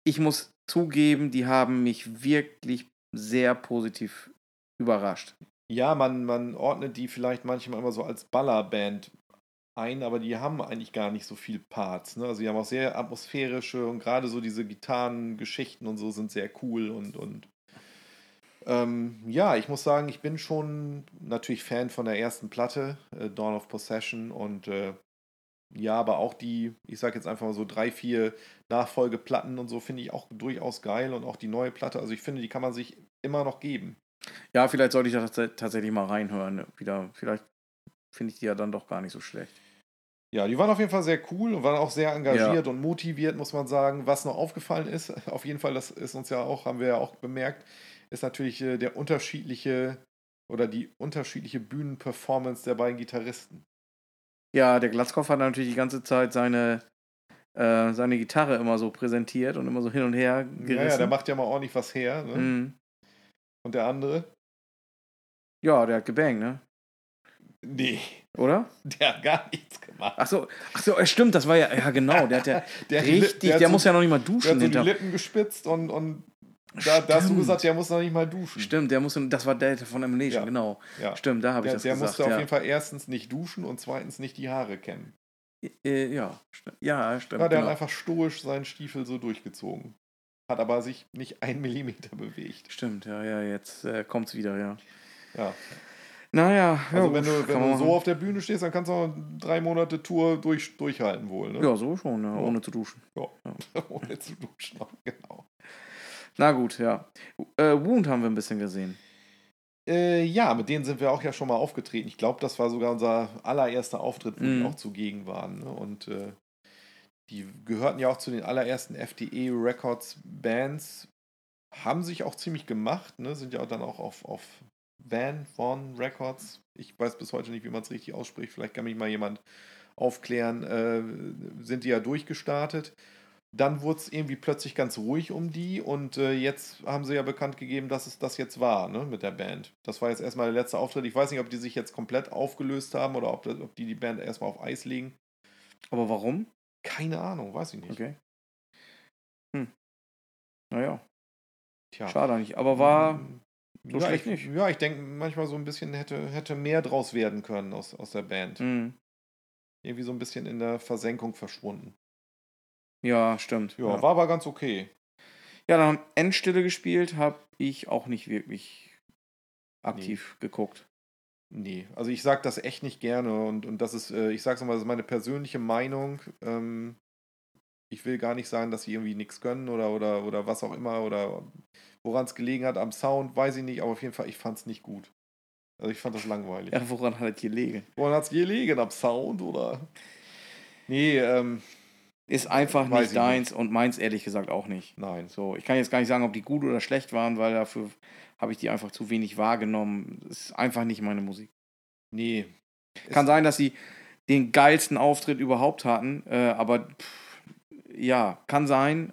ich muss zugeben, die haben mich wirklich sehr positiv überrascht. Ja, man, man ordnet die vielleicht manchmal immer so als Ballerband ein, aber die haben eigentlich gar nicht so viel Parts. Ne? Also die haben auch sehr atmosphärische und gerade so diese Gitarrengeschichten und so sind sehr cool und, und ähm, ja, ich muss sagen, ich bin schon natürlich Fan von der ersten Platte, äh, Dawn of Possession und äh, ja, aber auch die, ich sag jetzt einfach mal so drei, vier Nachfolgeplatten und so finde ich auch durchaus geil und auch die neue Platte, also ich finde, die kann man sich immer noch geben. Ja, vielleicht sollte ich da tats- tatsächlich mal reinhören. Wieder. Vielleicht finde ich die ja dann doch gar nicht so schlecht. Ja, die waren auf jeden Fall sehr cool und waren auch sehr engagiert und motiviert, muss man sagen. Was noch aufgefallen ist, auf jeden Fall, das ist uns ja auch, haben wir ja auch bemerkt, ist natürlich äh, der unterschiedliche oder die unterschiedliche Bühnenperformance der beiden Gitarristen. Ja, der Glatzkopf hat natürlich die ganze Zeit seine, äh, seine Gitarre immer so präsentiert und immer so hin und her gerissen. Ja, ja, der macht ja mal ordentlich was her. Ne? Mhm. Und der andere? Ja, der hat gebangt, ne? Nee, Oder? der hat gar nichts gemacht. Ach so, ach so, äh, stimmt, das war ja, ja genau, der hat ja Der richtig, der so- muss ja noch nicht mal Der duschen hat so die. Lippen gespitzt und, und da, da hast du gesagt, der muss noch nicht mal duschen. Stimmt, der muss, das war der von Emanation, Ja. genau. Ja. Stimmt, da habe ich Der, das der gesagt. musste auf ja. jeden Fall erstens nicht duschen und zweitens nicht die Haare kämmen. Äh, ja, stimmt. Ja, stimmt. Ja, der genau. hat einfach stoisch seinen Stiefel so durchgezogen. Hat aber sich nicht ein Millimeter bewegt. Stimmt, ja, ja, jetzt äh, kommt's wieder, ja. Ja. Naja, ja, Also gut, wenn du, wenn du so auf der Bühne stehst, dann kannst du auch drei Monate Tour durch, durchhalten wohl. Ne? Ja, so schon, ja, Ja. ohne zu duschen. Ohne zu duschen, auch, genau. Na gut, ja. Äh, Wound haben wir ein bisschen gesehen. Äh, ja, mit denen sind wir auch ja schon mal aufgetreten. Ich glaube, das war sogar unser allererster Auftritt, wo Mhm. die auch zugegen waren. Ne? Und äh, die gehörten ja auch zu den allerersten FDE Records Bands. Haben sich auch ziemlich gemacht, ne? sind ja dann auch auf, auf Van Von Records. Ich weiß bis heute nicht, wie man es richtig ausspricht. Vielleicht kann mich mal jemand aufklären. Äh, sind die ja durchgestartet. Dann wurde es irgendwie plötzlich ganz ruhig um die und äh, jetzt haben sie ja bekannt gegeben, dass es das jetzt war, ne, mit der Band. Das war jetzt erstmal der letzte Auftritt. Ich weiß nicht, ob die sich jetzt komplett aufgelöst haben oder ob, ob die die Band erstmal auf Eis legen. Aber warum? Keine Ahnung, weiß ich nicht. Okay. Hm. Naja, Tja. schade eigentlich. Aber war. so ja, schlecht ich, nicht. Ja, ich denke manchmal so ein bisschen hätte, hätte mehr draus werden können aus, aus der Band. Mh. Irgendwie so ein bisschen in der Versenkung verschwunden. Ja, stimmt. Ja, Ja, war aber ganz okay. ja dann haben Endstille gespielt, habe ich auch nicht wirklich aktiv geguckt. Nee, also ich sage das echt nicht gerne und, und das ist, äh, ich sag's nochmal, das ist meine persönliche Meinung. Ähm, ich will gar nicht sagen, dass sie irgendwie nichts können oder, oder, oder was auch immer oder woran es gelegen hat am Sound, weiß ich nicht, aber auf jeden Fall, ich fand's nicht gut. Also ich fand das langweilig. Ja, woran hat es gelegen? Woran hat's gelegen? Am Sound oder? Nee, ähm, Ist einfach Weiß nicht ich deins und meins ehrlich gesagt auch nicht. nein. So, ich kann jetzt gar nicht sagen, ob die gut oder schlecht waren, weil dafür habe ich die einfach zu wenig wahrgenommen. Das ist einfach nicht meine Musik. Nee. Kann sein, dass sie den geilsten Auftritt überhaupt hatten, äh, aber pff, ja, kann sein.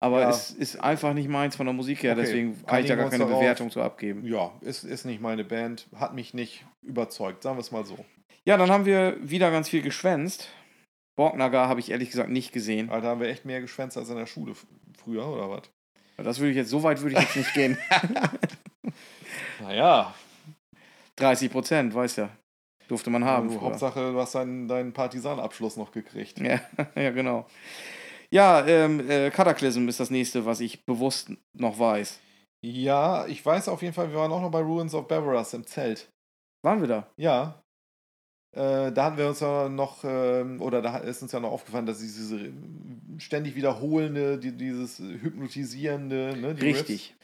Aber Ja. es ist einfach nicht meins von der Musik her, Okay, deswegen kann ich da einigen gar keine. Bewertung zu abgeben. Ja, ist, ist nicht meine Band, hat mich nicht überzeugt, sagen wir es mal so. Ja, dann haben wir wieder ganz viel geschwänzt. Borgnagar habe ich ehrlich gesagt nicht gesehen. Alter, haben wir echt mehr geschwänzt als in der Schule früher, oder was? Das würde ich jetzt, so weit würde ich jetzt nicht gehen. Naja, 30 Prozent, weißt ja. Durfte man haben. Früher. Hauptsache, du hast deinen, deinen Partisanabschluss noch gekriegt. Ja, ja, genau. Ja, ähm, äh, Cataclysm ist das nächste, was ich bewusst noch weiß. Ja, ich weiß auf jeden Fall, wir waren auch noch bei Ruins of Beverus im Zelt. Waren wir da? Ja. Äh, da hatten wir uns ja noch, ähm, oder da ist uns ja noch aufgefallen, dass diese ständig wiederholende, die, dieses hypnotisierende, ne, die Riffs. Richtig.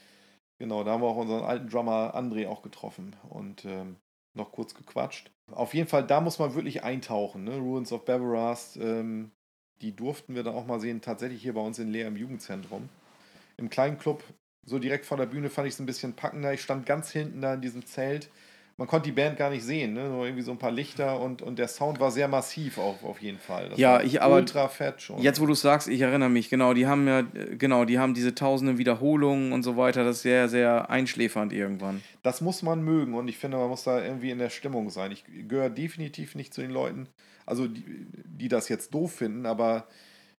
Genau, da haben wir auch unseren alten Drummer André auch getroffen und ähm, noch kurz gequatscht. Auf jeden Fall, da muss man wirklich eintauchen. Ne? Ruins of Beverast, ähm, die durften wir dann auch mal sehen, tatsächlich hier bei uns in Leer im Jugendzentrum. Im kleinen Club, so direkt vor der Bühne, fand ich es ein bisschen packender. Ich stand ganz hinten da in diesem Zelt. Man konnte die Band gar nicht sehen, ne? nur irgendwie so ein paar Lichter und, und der Sound war sehr massiv auf, auf jeden Fall. Das Ja, war ich aber- ultra fett schon. Jetzt, wo du es sagst, ich erinnere mich, genau, die haben ja, genau, die haben diese tausenden Wiederholungen und so weiter, das ist sehr, sehr einschläfernd irgendwann. Das muss man mögen und ich finde, man muss da irgendwie in der Stimmung sein. Ich gehöre definitiv nicht zu den Leuten, also die, die das jetzt doof finden, aber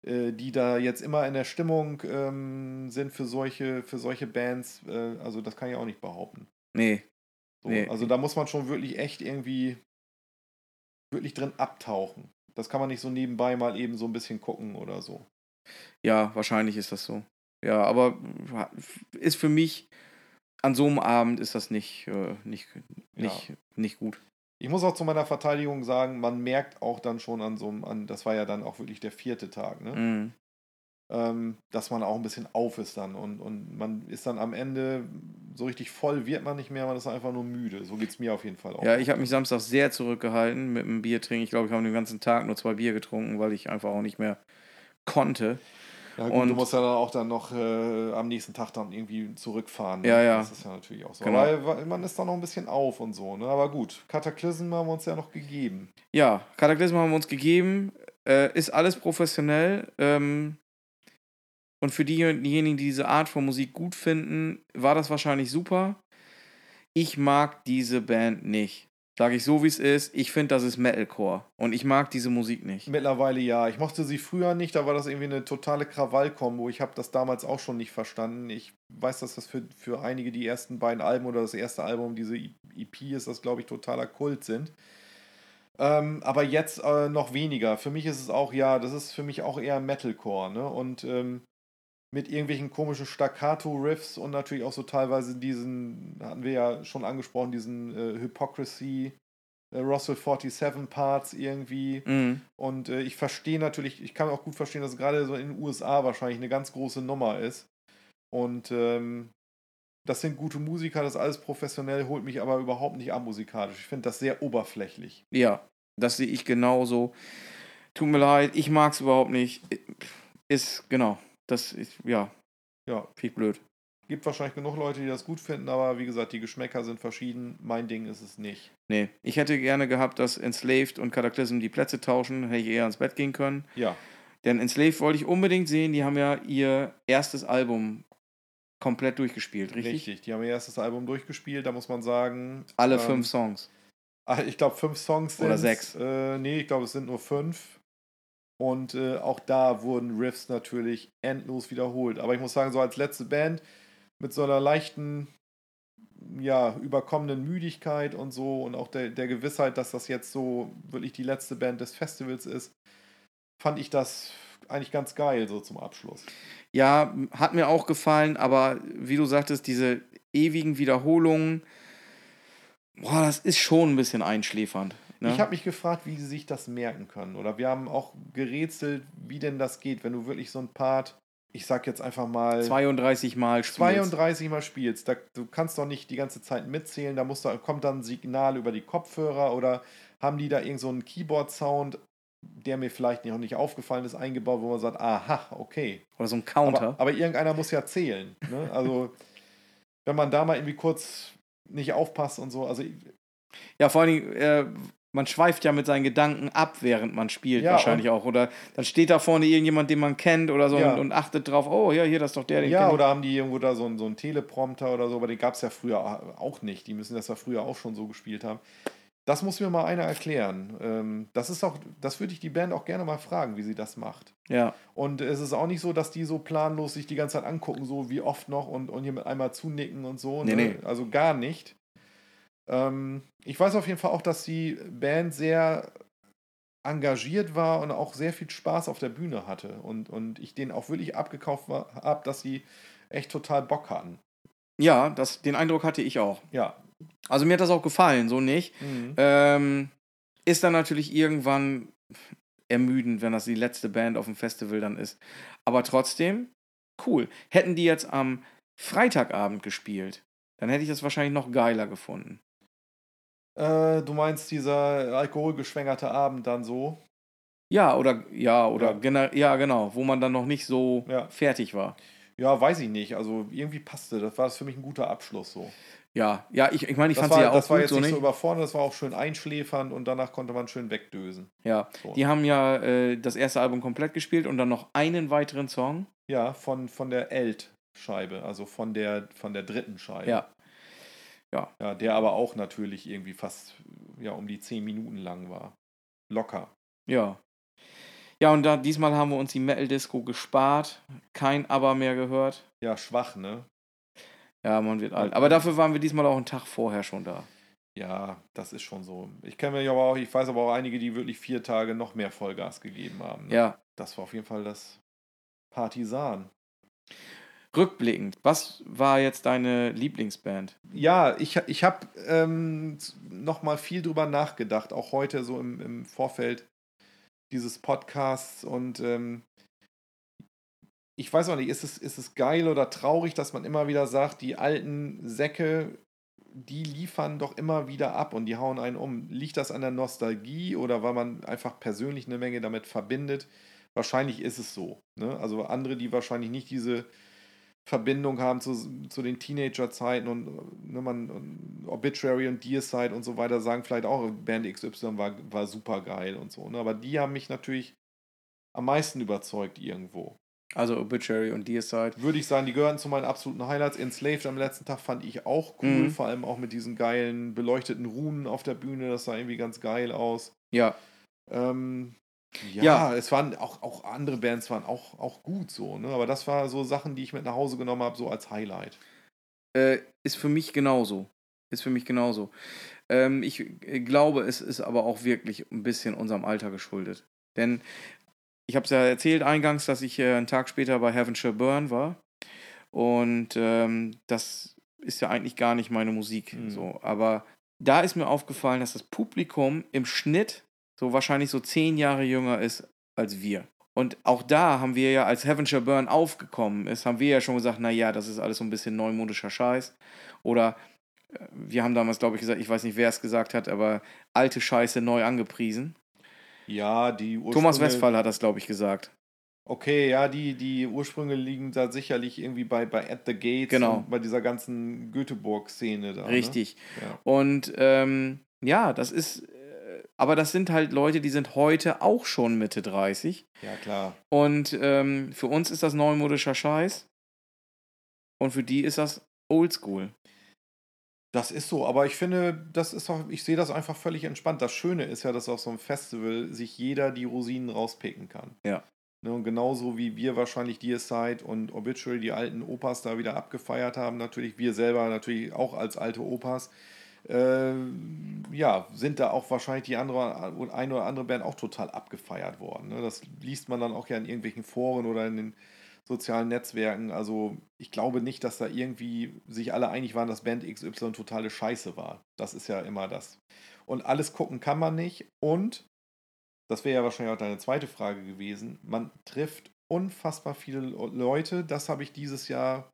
äh, die da jetzt immer in der Stimmung ähm, sind für solche, für solche Bands. Äh, also das kann ich auch nicht behaupten. Nee, So, Nee. Also da muss man schon wirklich echt irgendwie wirklich drin abtauchen. Das kann man nicht so nebenbei mal eben so ein bisschen gucken oder so. ja, wahrscheinlich ist das so. Ja, aber ist für mich, an so einem Abend ist das nicht, äh, nicht, nicht, nicht gut. Ich muss auch zu meiner Verteidigung sagen, man merkt auch dann schon an so einem, an, das war ja dann auch wirklich der vierte Tag, ne? Mhm. Ähm, dass man auch ein bisschen auf ist dann und, und man ist dann am Ende, so richtig voll wird man nicht mehr, man ist einfach nur müde. So geht es mir auf jeden Fall auch. Ja, ich habe mich Samstag sehr zurückgehalten mit dem Bier trinken. Ich glaube, ich habe den ganzen Tag nur zwei Bier getrunken, weil ich einfach auch nicht mehr konnte. ja, gut, und- du musst ja dann auch dann noch äh, am nächsten Tag dann irgendwie zurückfahren. ne? Ja, ja. Das ist ja natürlich auch so. Genau. Weil, man ist dann noch ein bisschen auf und so, ne? Aber gut, Kataklysm haben wir uns ja noch gegeben. Ja, Kataklysm haben wir uns gegeben. Äh, ist alles professionell. Ähm, und für die- diejenigen, die diese Art von Musik gut finden, war das wahrscheinlich super. Ich mag diese Band nicht. Sage ich so, wie es ist. Ich finde, das ist Metalcore. Und ich mag diese Musik nicht. Mittlerweile ja. Ich mochte sie früher nicht, da war das irgendwie eine totale Krawall-Kombo. Ich habe das damals auch schon nicht verstanden. Ich weiß, dass das für, für einige die ersten beiden Alben oder das erste Album, diese EP ist, das glaube ich totaler Kult sind. Ähm, aber jetzt äh, noch weniger. Für mich ist es auch, ja, das ist für mich auch eher Metalcore, ne? Und ähm, mit irgendwelchen komischen Staccato-Riffs und natürlich auch so teilweise diesen, hatten wir ja schon angesprochen, diesen äh, Hypocrisy, äh, Russell 47 Parts irgendwie. Mhm. Und äh, ich verstehe natürlich, ich kann auch gut verstehen, dass gerade so in den USA wahrscheinlich eine ganz große Nummer ist. Und ähm, das sind gute Musiker, das alles professionell, holt mich aber überhaupt nicht ab musikalisch. Ich finde das sehr oberflächlich. Ja, das sehe ich genauso. Tut mir leid, ich mag es überhaupt nicht. Ist, genau, das ist, ja, Ja, viel blöd. gibt wahrscheinlich genug Leute, die das gut finden, aber wie gesagt, die Geschmäcker sind verschieden. Mein Ding ist es nicht. Nee, ich hätte gerne gehabt, dass Enslaved und Cataclysm die Plätze tauschen, hätte ich eher ins Bett gehen können. Ja, Denn Enslaved wollte ich unbedingt sehen, die haben ja ihr erstes Album komplett durchgespielt, richtig? richtig. Die haben ihr erstes Album durchgespielt, da muss man sagen. Alle ähm, fünf Songs. Ah, Ich glaube, fünf Songs Oder sind's. sechs. Äh, nee, ich glaube, es sind nur fünf. Und äh, auch da wurden Riffs natürlich endlos wiederholt. Aber ich muss sagen, so als letzte Band mit so einer leichten, ja, überkommenen Müdigkeit und so und auch der, der Gewissheit, dass das jetzt so wirklich die letzte Band des Festivals ist, fand ich das eigentlich ganz geil so zum Abschluss. Ja, hat mir auch gefallen, aber wie du sagtest, diese ewigen Wiederholungen, boah, das ist schon ein bisschen einschläfernd. Ne? Ich habe mich gefragt, wie sie sich das merken können. Oder wir haben auch gerätselt, wie denn das geht, wenn du wirklich so ein Part, ich sag jetzt einfach mal, 32 Mal spielst. 32 Mal spielst. Da, du kannst doch nicht die ganze Zeit mitzählen. Da muss da, kommt dann ein Signal über die Kopfhörer oder haben die da irgend so einen Keyboard-Sound, der mir vielleicht noch nicht aufgefallen ist, eingebaut, wo man sagt, aha, okay. Oder so ein Counter. Aber, aber irgendeiner muss ja zählen. Ne? Also, wenn man da mal irgendwie kurz nicht aufpasst und so, also Ja, vor allen Dingen, äh, man schweift ja mit seinen Gedanken ab, während man spielt, Ja, wahrscheinlich auch. Oder dann steht da vorne irgendjemand, den man kennt oder so Ja. und, und achtet drauf, oh ja, hier, das ist doch der, den Ja, ich. oder haben die irgendwo da so einen, so einen Teleprompter oder so, aber den gab es ja früher auch nicht. Die müssen das ja früher auch schon so gespielt haben. Das muss mir mal einer erklären. Ähm, das ist auch, das würde ich die Band auch gerne mal fragen, wie sie das macht. Ja, Und es ist auch nicht so, dass die so planlos sich die ganze Zeit angucken, so wie oft noch und, und hier mit einmal zunicken und so. Nee, ne? nee. Also gar nicht. Ähm, ich weiß auf jeden Fall auch, dass die Band sehr engagiert war und auch sehr viel Spaß auf der Bühne hatte. Und, und ich denen auch wirklich abgekauft habe, dass sie echt total Bock hatten. ja das, den Eindruck hatte ich auch. Ja. Also mir hat das auch gefallen, so nicht. Mhm. Ähm, ist dann natürlich irgendwann ermüdend, wenn das die letzte Band auf dem Festival dann ist. Aber trotzdem, cool. Hätten die jetzt am Freitagabend gespielt, dann hätte ich das wahrscheinlich noch geiler gefunden. Äh, du meinst dieser alkoholgeschwängerte Abend dann so? Ja, oder ja, oder Ja. gena- ja, genau, wo man dann noch nicht so Ja. fertig war. Ja, weiß ich nicht. Also irgendwie passte. Das war für mich ein guter Abschluss so. Ja, ja, ich, ich meine, ich Das fand sie ja auch das war gut, jetzt so nicht nicht. so überfordert, das war auch schön einschläfernd und danach konnte man schön wegdösen. ja, So. die haben ja äh, das erste Album komplett gespielt und dann noch einen weiteren Song. Ja, von, von der Elt-Scheibe, also von der, von der dritten Scheibe. Ja. Ja, der aber auch natürlich irgendwie fast ja, um die 10 Minuten lang war. Locker. Ja. Ja, und da diesmal haben wir uns die Metal Disco gespart. Kein Aber mehr gehört. Ja, schwach, ne? Ja, man wird alt. Aber dafür waren wir diesmal auch einen Tag vorher schon da. Ja, das ist schon so. Ich kenne mich aber auch, ich weiß aber auch einige, die wirklich vier Tage noch mehr Vollgas gegeben haben. Ne? Ja. Das war auf jeden Fall das Partisan. Rückblickend, was war jetzt deine Lieblingsband? Ja, ich, ich habe ähm, nochmal viel drüber nachgedacht, auch heute so im, im Vorfeld dieses Podcasts und ähm, ich weiß auch nicht, ist es, ist es geil oder traurig, dass man immer wieder sagt, die alten Säcke, die liefern doch immer wieder ab und die hauen einen um. Liegt das an der Nostalgie oder weil man einfach persönlich eine Menge damit verbindet? Wahrscheinlich ist es so. Ne? Also andere, die wahrscheinlich nicht diese Verbindung haben zu, zu den Teenager-Zeiten und, ne, man, und Obituary und Deicide und so weiter, sagen vielleicht auch, Band XY war, war super geil und so. Ne? Aber die haben mich natürlich am meisten überzeugt irgendwo. Also Obituary und Deicide. Würde ich sagen, die gehören zu meinen absoluten Highlights. Enslaved am letzten Tag fand ich auch cool, Mhm. vor allem auch mit diesen geilen beleuchteten Runen auf der Bühne, das sah irgendwie ganz geil aus. Ja. Ähm, ja, Ja. es waren auch, auch andere Bands waren auch, auch gut so, ne? Aber das war so Sachen, die ich mit nach Hause genommen habe, so als Highlight. Äh, ist für mich genauso. Ist für mich genauso. Ähm, ich äh, glaube, es ist aber auch wirklich ein bisschen unserem Alter geschuldet. Denn ich habe es ja erzählt eingangs, dass ich äh, einen Tag später bei Heaven Shall Burn war. Und ähm, das ist ja eigentlich gar nicht meine Musik. Mhm. So. Aber da ist mir aufgefallen, dass das Publikum im Schnitt so wahrscheinlich so zehn Jahre jünger ist als wir. Und auch da haben wir ja, als Heavenshire Burn aufgekommen ist, haben wir ja schon gesagt, naja, das ist alles so ein bisschen neumodischer Scheiß. Oder äh, wir haben damals, glaube ich, gesagt, ich weiß nicht, wer es gesagt hat, aber alte Scheiße neu angepriesen. Ja, die Thomas Ursprünge- Westphal hat das, glaube ich, gesagt. Okay, ja, die, die Ursprünge liegen da sicherlich irgendwie bei, bei At the Gates Genau. bei dieser ganzen Göteborg-Szene da. Richtig. Ne? Ja. Und ähm, ja, das ist, aber das sind halt Leute, die sind heute auch schon Mitte 30. ja, klar. Und ähm, für uns ist das neumodischer Scheiß. Und für die ist das Oldschool. Das ist so, aber ich finde, das ist auch, ich sehe das einfach völlig entspannt. Das Schöne ist ja, dass auf so einem Festival sich jeder die Rosinen rauspicken kann. Ja. Ne, und genauso wie wir wahrscheinlich Deicide und Obituary, die alten Opas da wieder abgefeiert haben, natürlich wir selber natürlich auch als alte Opas, äh, ja, sind da auch wahrscheinlich die andere, eine oder andere Band auch total abgefeiert worden. Ne? Das liest man dann auch ja in irgendwelchen Foren oder in den sozialen Netzwerken. Also ich glaube nicht, dass da irgendwie sich alle einig waren, dass Band XY totale Scheiße war. Das ist ja immer das. Und alles gucken kann man nicht. Und, das wäre ja wahrscheinlich auch deine zweite Frage gewesen, man trifft unfassbar viele Le- Leute. Das habe ich dieses Jahr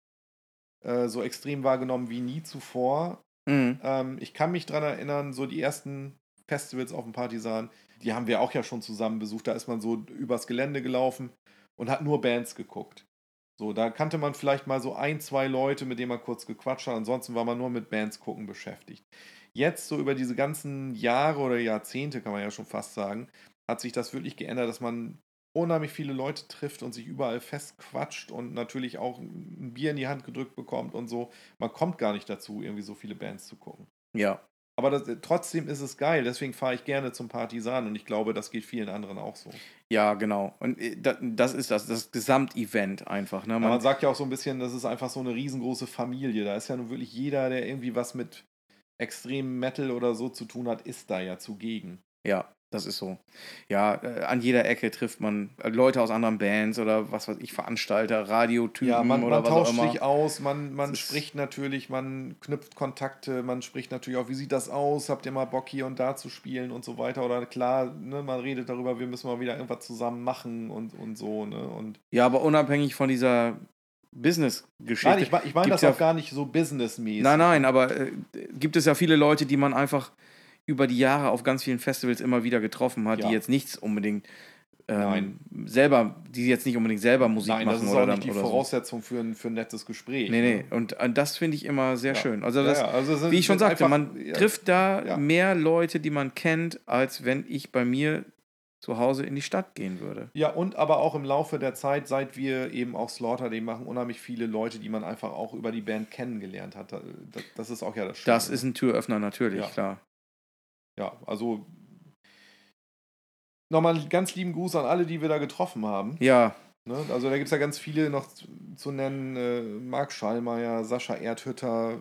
äh, so extrem wahrgenommen wie nie zuvor. Mhm. Ähm, ich kann mich daran erinnern, so die ersten Festivals auf dem Partisan, die haben wir auch ja schon zusammen besucht. Da ist man so übers Gelände gelaufen und hat nur Bands geguckt. So, da kannte man vielleicht mal so ein, zwei Leute, mit denen man kurz gequatscht hat. Ansonsten war man nur mit Bands gucken beschäftigt. Jetzt, so über diese ganzen Jahre oder Jahrzehnte, kann man ja schon fast sagen, hat sich das wirklich geändert, dass man unheimlich viele Leute trifft und sich überall festquatscht und natürlich auch ein Bier in die Hand gedrückt bekommt und so. Man kommt gar nicht dazu, irgendwie so viele Bands zu gucken. Ja. Aber das, trotzdem ist es geil, deswegen fahre ich gerne zum Partisan und ich glaube, das geht vielen anderen auch so. Ja, genau. Und äh, da- das ist das, das Gesamtevent einfach. Ne? Ja, man Man, sagt ja auch so ein bisschen, das ist einfach so eine riesengroße Familie. Da ist ja nun wirklich jeder, der irgendwie was mit extremem Metal oder so zu tun hat, ist da ja zugegen. ja, das ist so. Ja, äh, an jeder Ecke trifft man äh, Leute aus anderen Bands oder was weiß ich, Veranstalter, Radiotypen Ja, man, oder man was auch tauscht immer. sich aus, man, man Das spricht natürlich, man knüpft Kontakte, man spricht natürlich auch, wie sieht das aus, habt ihr mal Bock hier und da zu spielen und so weiter. Oder klar, ne, man redet darüber, wir müssen mal wieder irgendwas zusammen machen und, und so. Ne? Und Ja, aber unabhängig von dieser Business-Geschichte. nein, ich, ich meine das ja- auch gar nicht so businessmäßig. Nein, nein, aber äh, gibt es ja viele Leute, die man einfach über die Jahre auf ganz vielen Festivals immer wieder getroffen hat, Ja. die jetzt nichts unbedingt ähm, Nein. selber, die jetzt nicht unbedingt selber Musik Nein, machen das ist oder, auch nicht die oder so. Voraussetzung für ein, für ein nettes Gespräch. Nee, nee, ne? und äh, das finde ich immer sehr Ja. schön. Also, das, ja, also sind- wie ich schon sagte, einfach- man trifft da mehr Leute, die man kennt, als wenn ich bei mir zu Hause in die Stadt gehen würde. Ja, und aber auch im Laufe der Zeit, seit wir eben auch Slaughter Day machen, unheimlich viele Leute, die man einfach auch über die Band kennengelernt hat. Das, das ist auch ja das Schöne. Das ist ein Türöffner natürlich, Ja. klar. Ja, also nochmal einen ganz lieben Gruß an alle, die wir da getroffen haben. Ja, Ne? Also da gibt es ja ganz viele noch zu, zu nennen. Äh, Marc Schallmeier, Sascha Erdhütter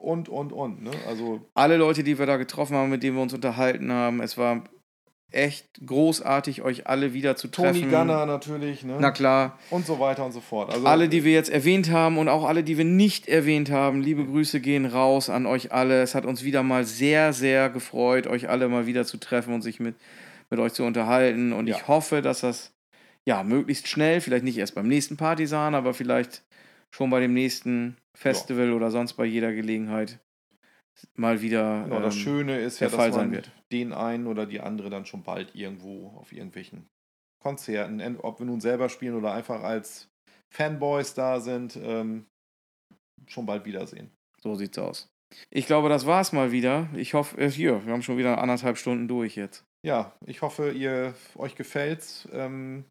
und, und, und. Ne? Also alle Leute, die wir da getroffen haben, mit denen wir uns unterhalten haben, es war echt großartig, euch alle wieder zu Tony treffen. Gunner natürlich. Ne? Na klar. Und so weiter und so fort. Also, alle, die wir jetzt erwähnt haben und auch alle, die wir nicht erwähnt haben, liebe Grüße gehen raus an euch alle. Es hat uns wieder mal sehr, sehr gefreut, euch alle mal wieder zu treffen und sich mit, mit euch zu unterhalten. Und Ja. ich hoffe, dass das ja möglichst schnell, vielleicht nicht erst beim nächsten Partisan, aber vielleicht schon bei dem nächsten Festival oder sonst bei jeder Gelegenheit mal wieder Genau, das ähm, Schöne ist der ja, Fall dass sein man wird. den einen oder die andere dann schon bald irgendwo auf irgendwelchen Konzerten, ob wir nun selber spielen oder einfach als Fanboys da sind, ähm, schon bald wiedersehen. So sieht's aus. Ich glaube, das war's mal wieder. Ich hoffe, äh, hier, wir haben schon wieder anderthalb Stunden durch jetzt. Ja, ich hoffe, ihr euch gefällt's. Ähm,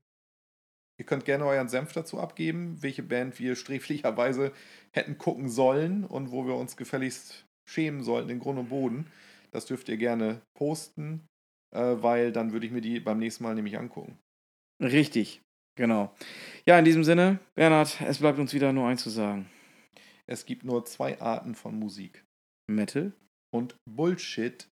ihr könnt gerne euren Senf dazu abgeben, welche Band wir sträflicherweise hätten gucken sollen und wo wir uns gefälligst schämen sollten, in Grund und Boden. Das dürft ihr gerne posten, äh, weil dann würde ich mir die beim nächsten Mal nämlich angucken. Richtig, genau. Ja, in diesem Sinne, Bernhard, es bleibt uns wieder nur eins zu sagen. Es gibt nur zwei Arten von Musik. Metal Und Bullshit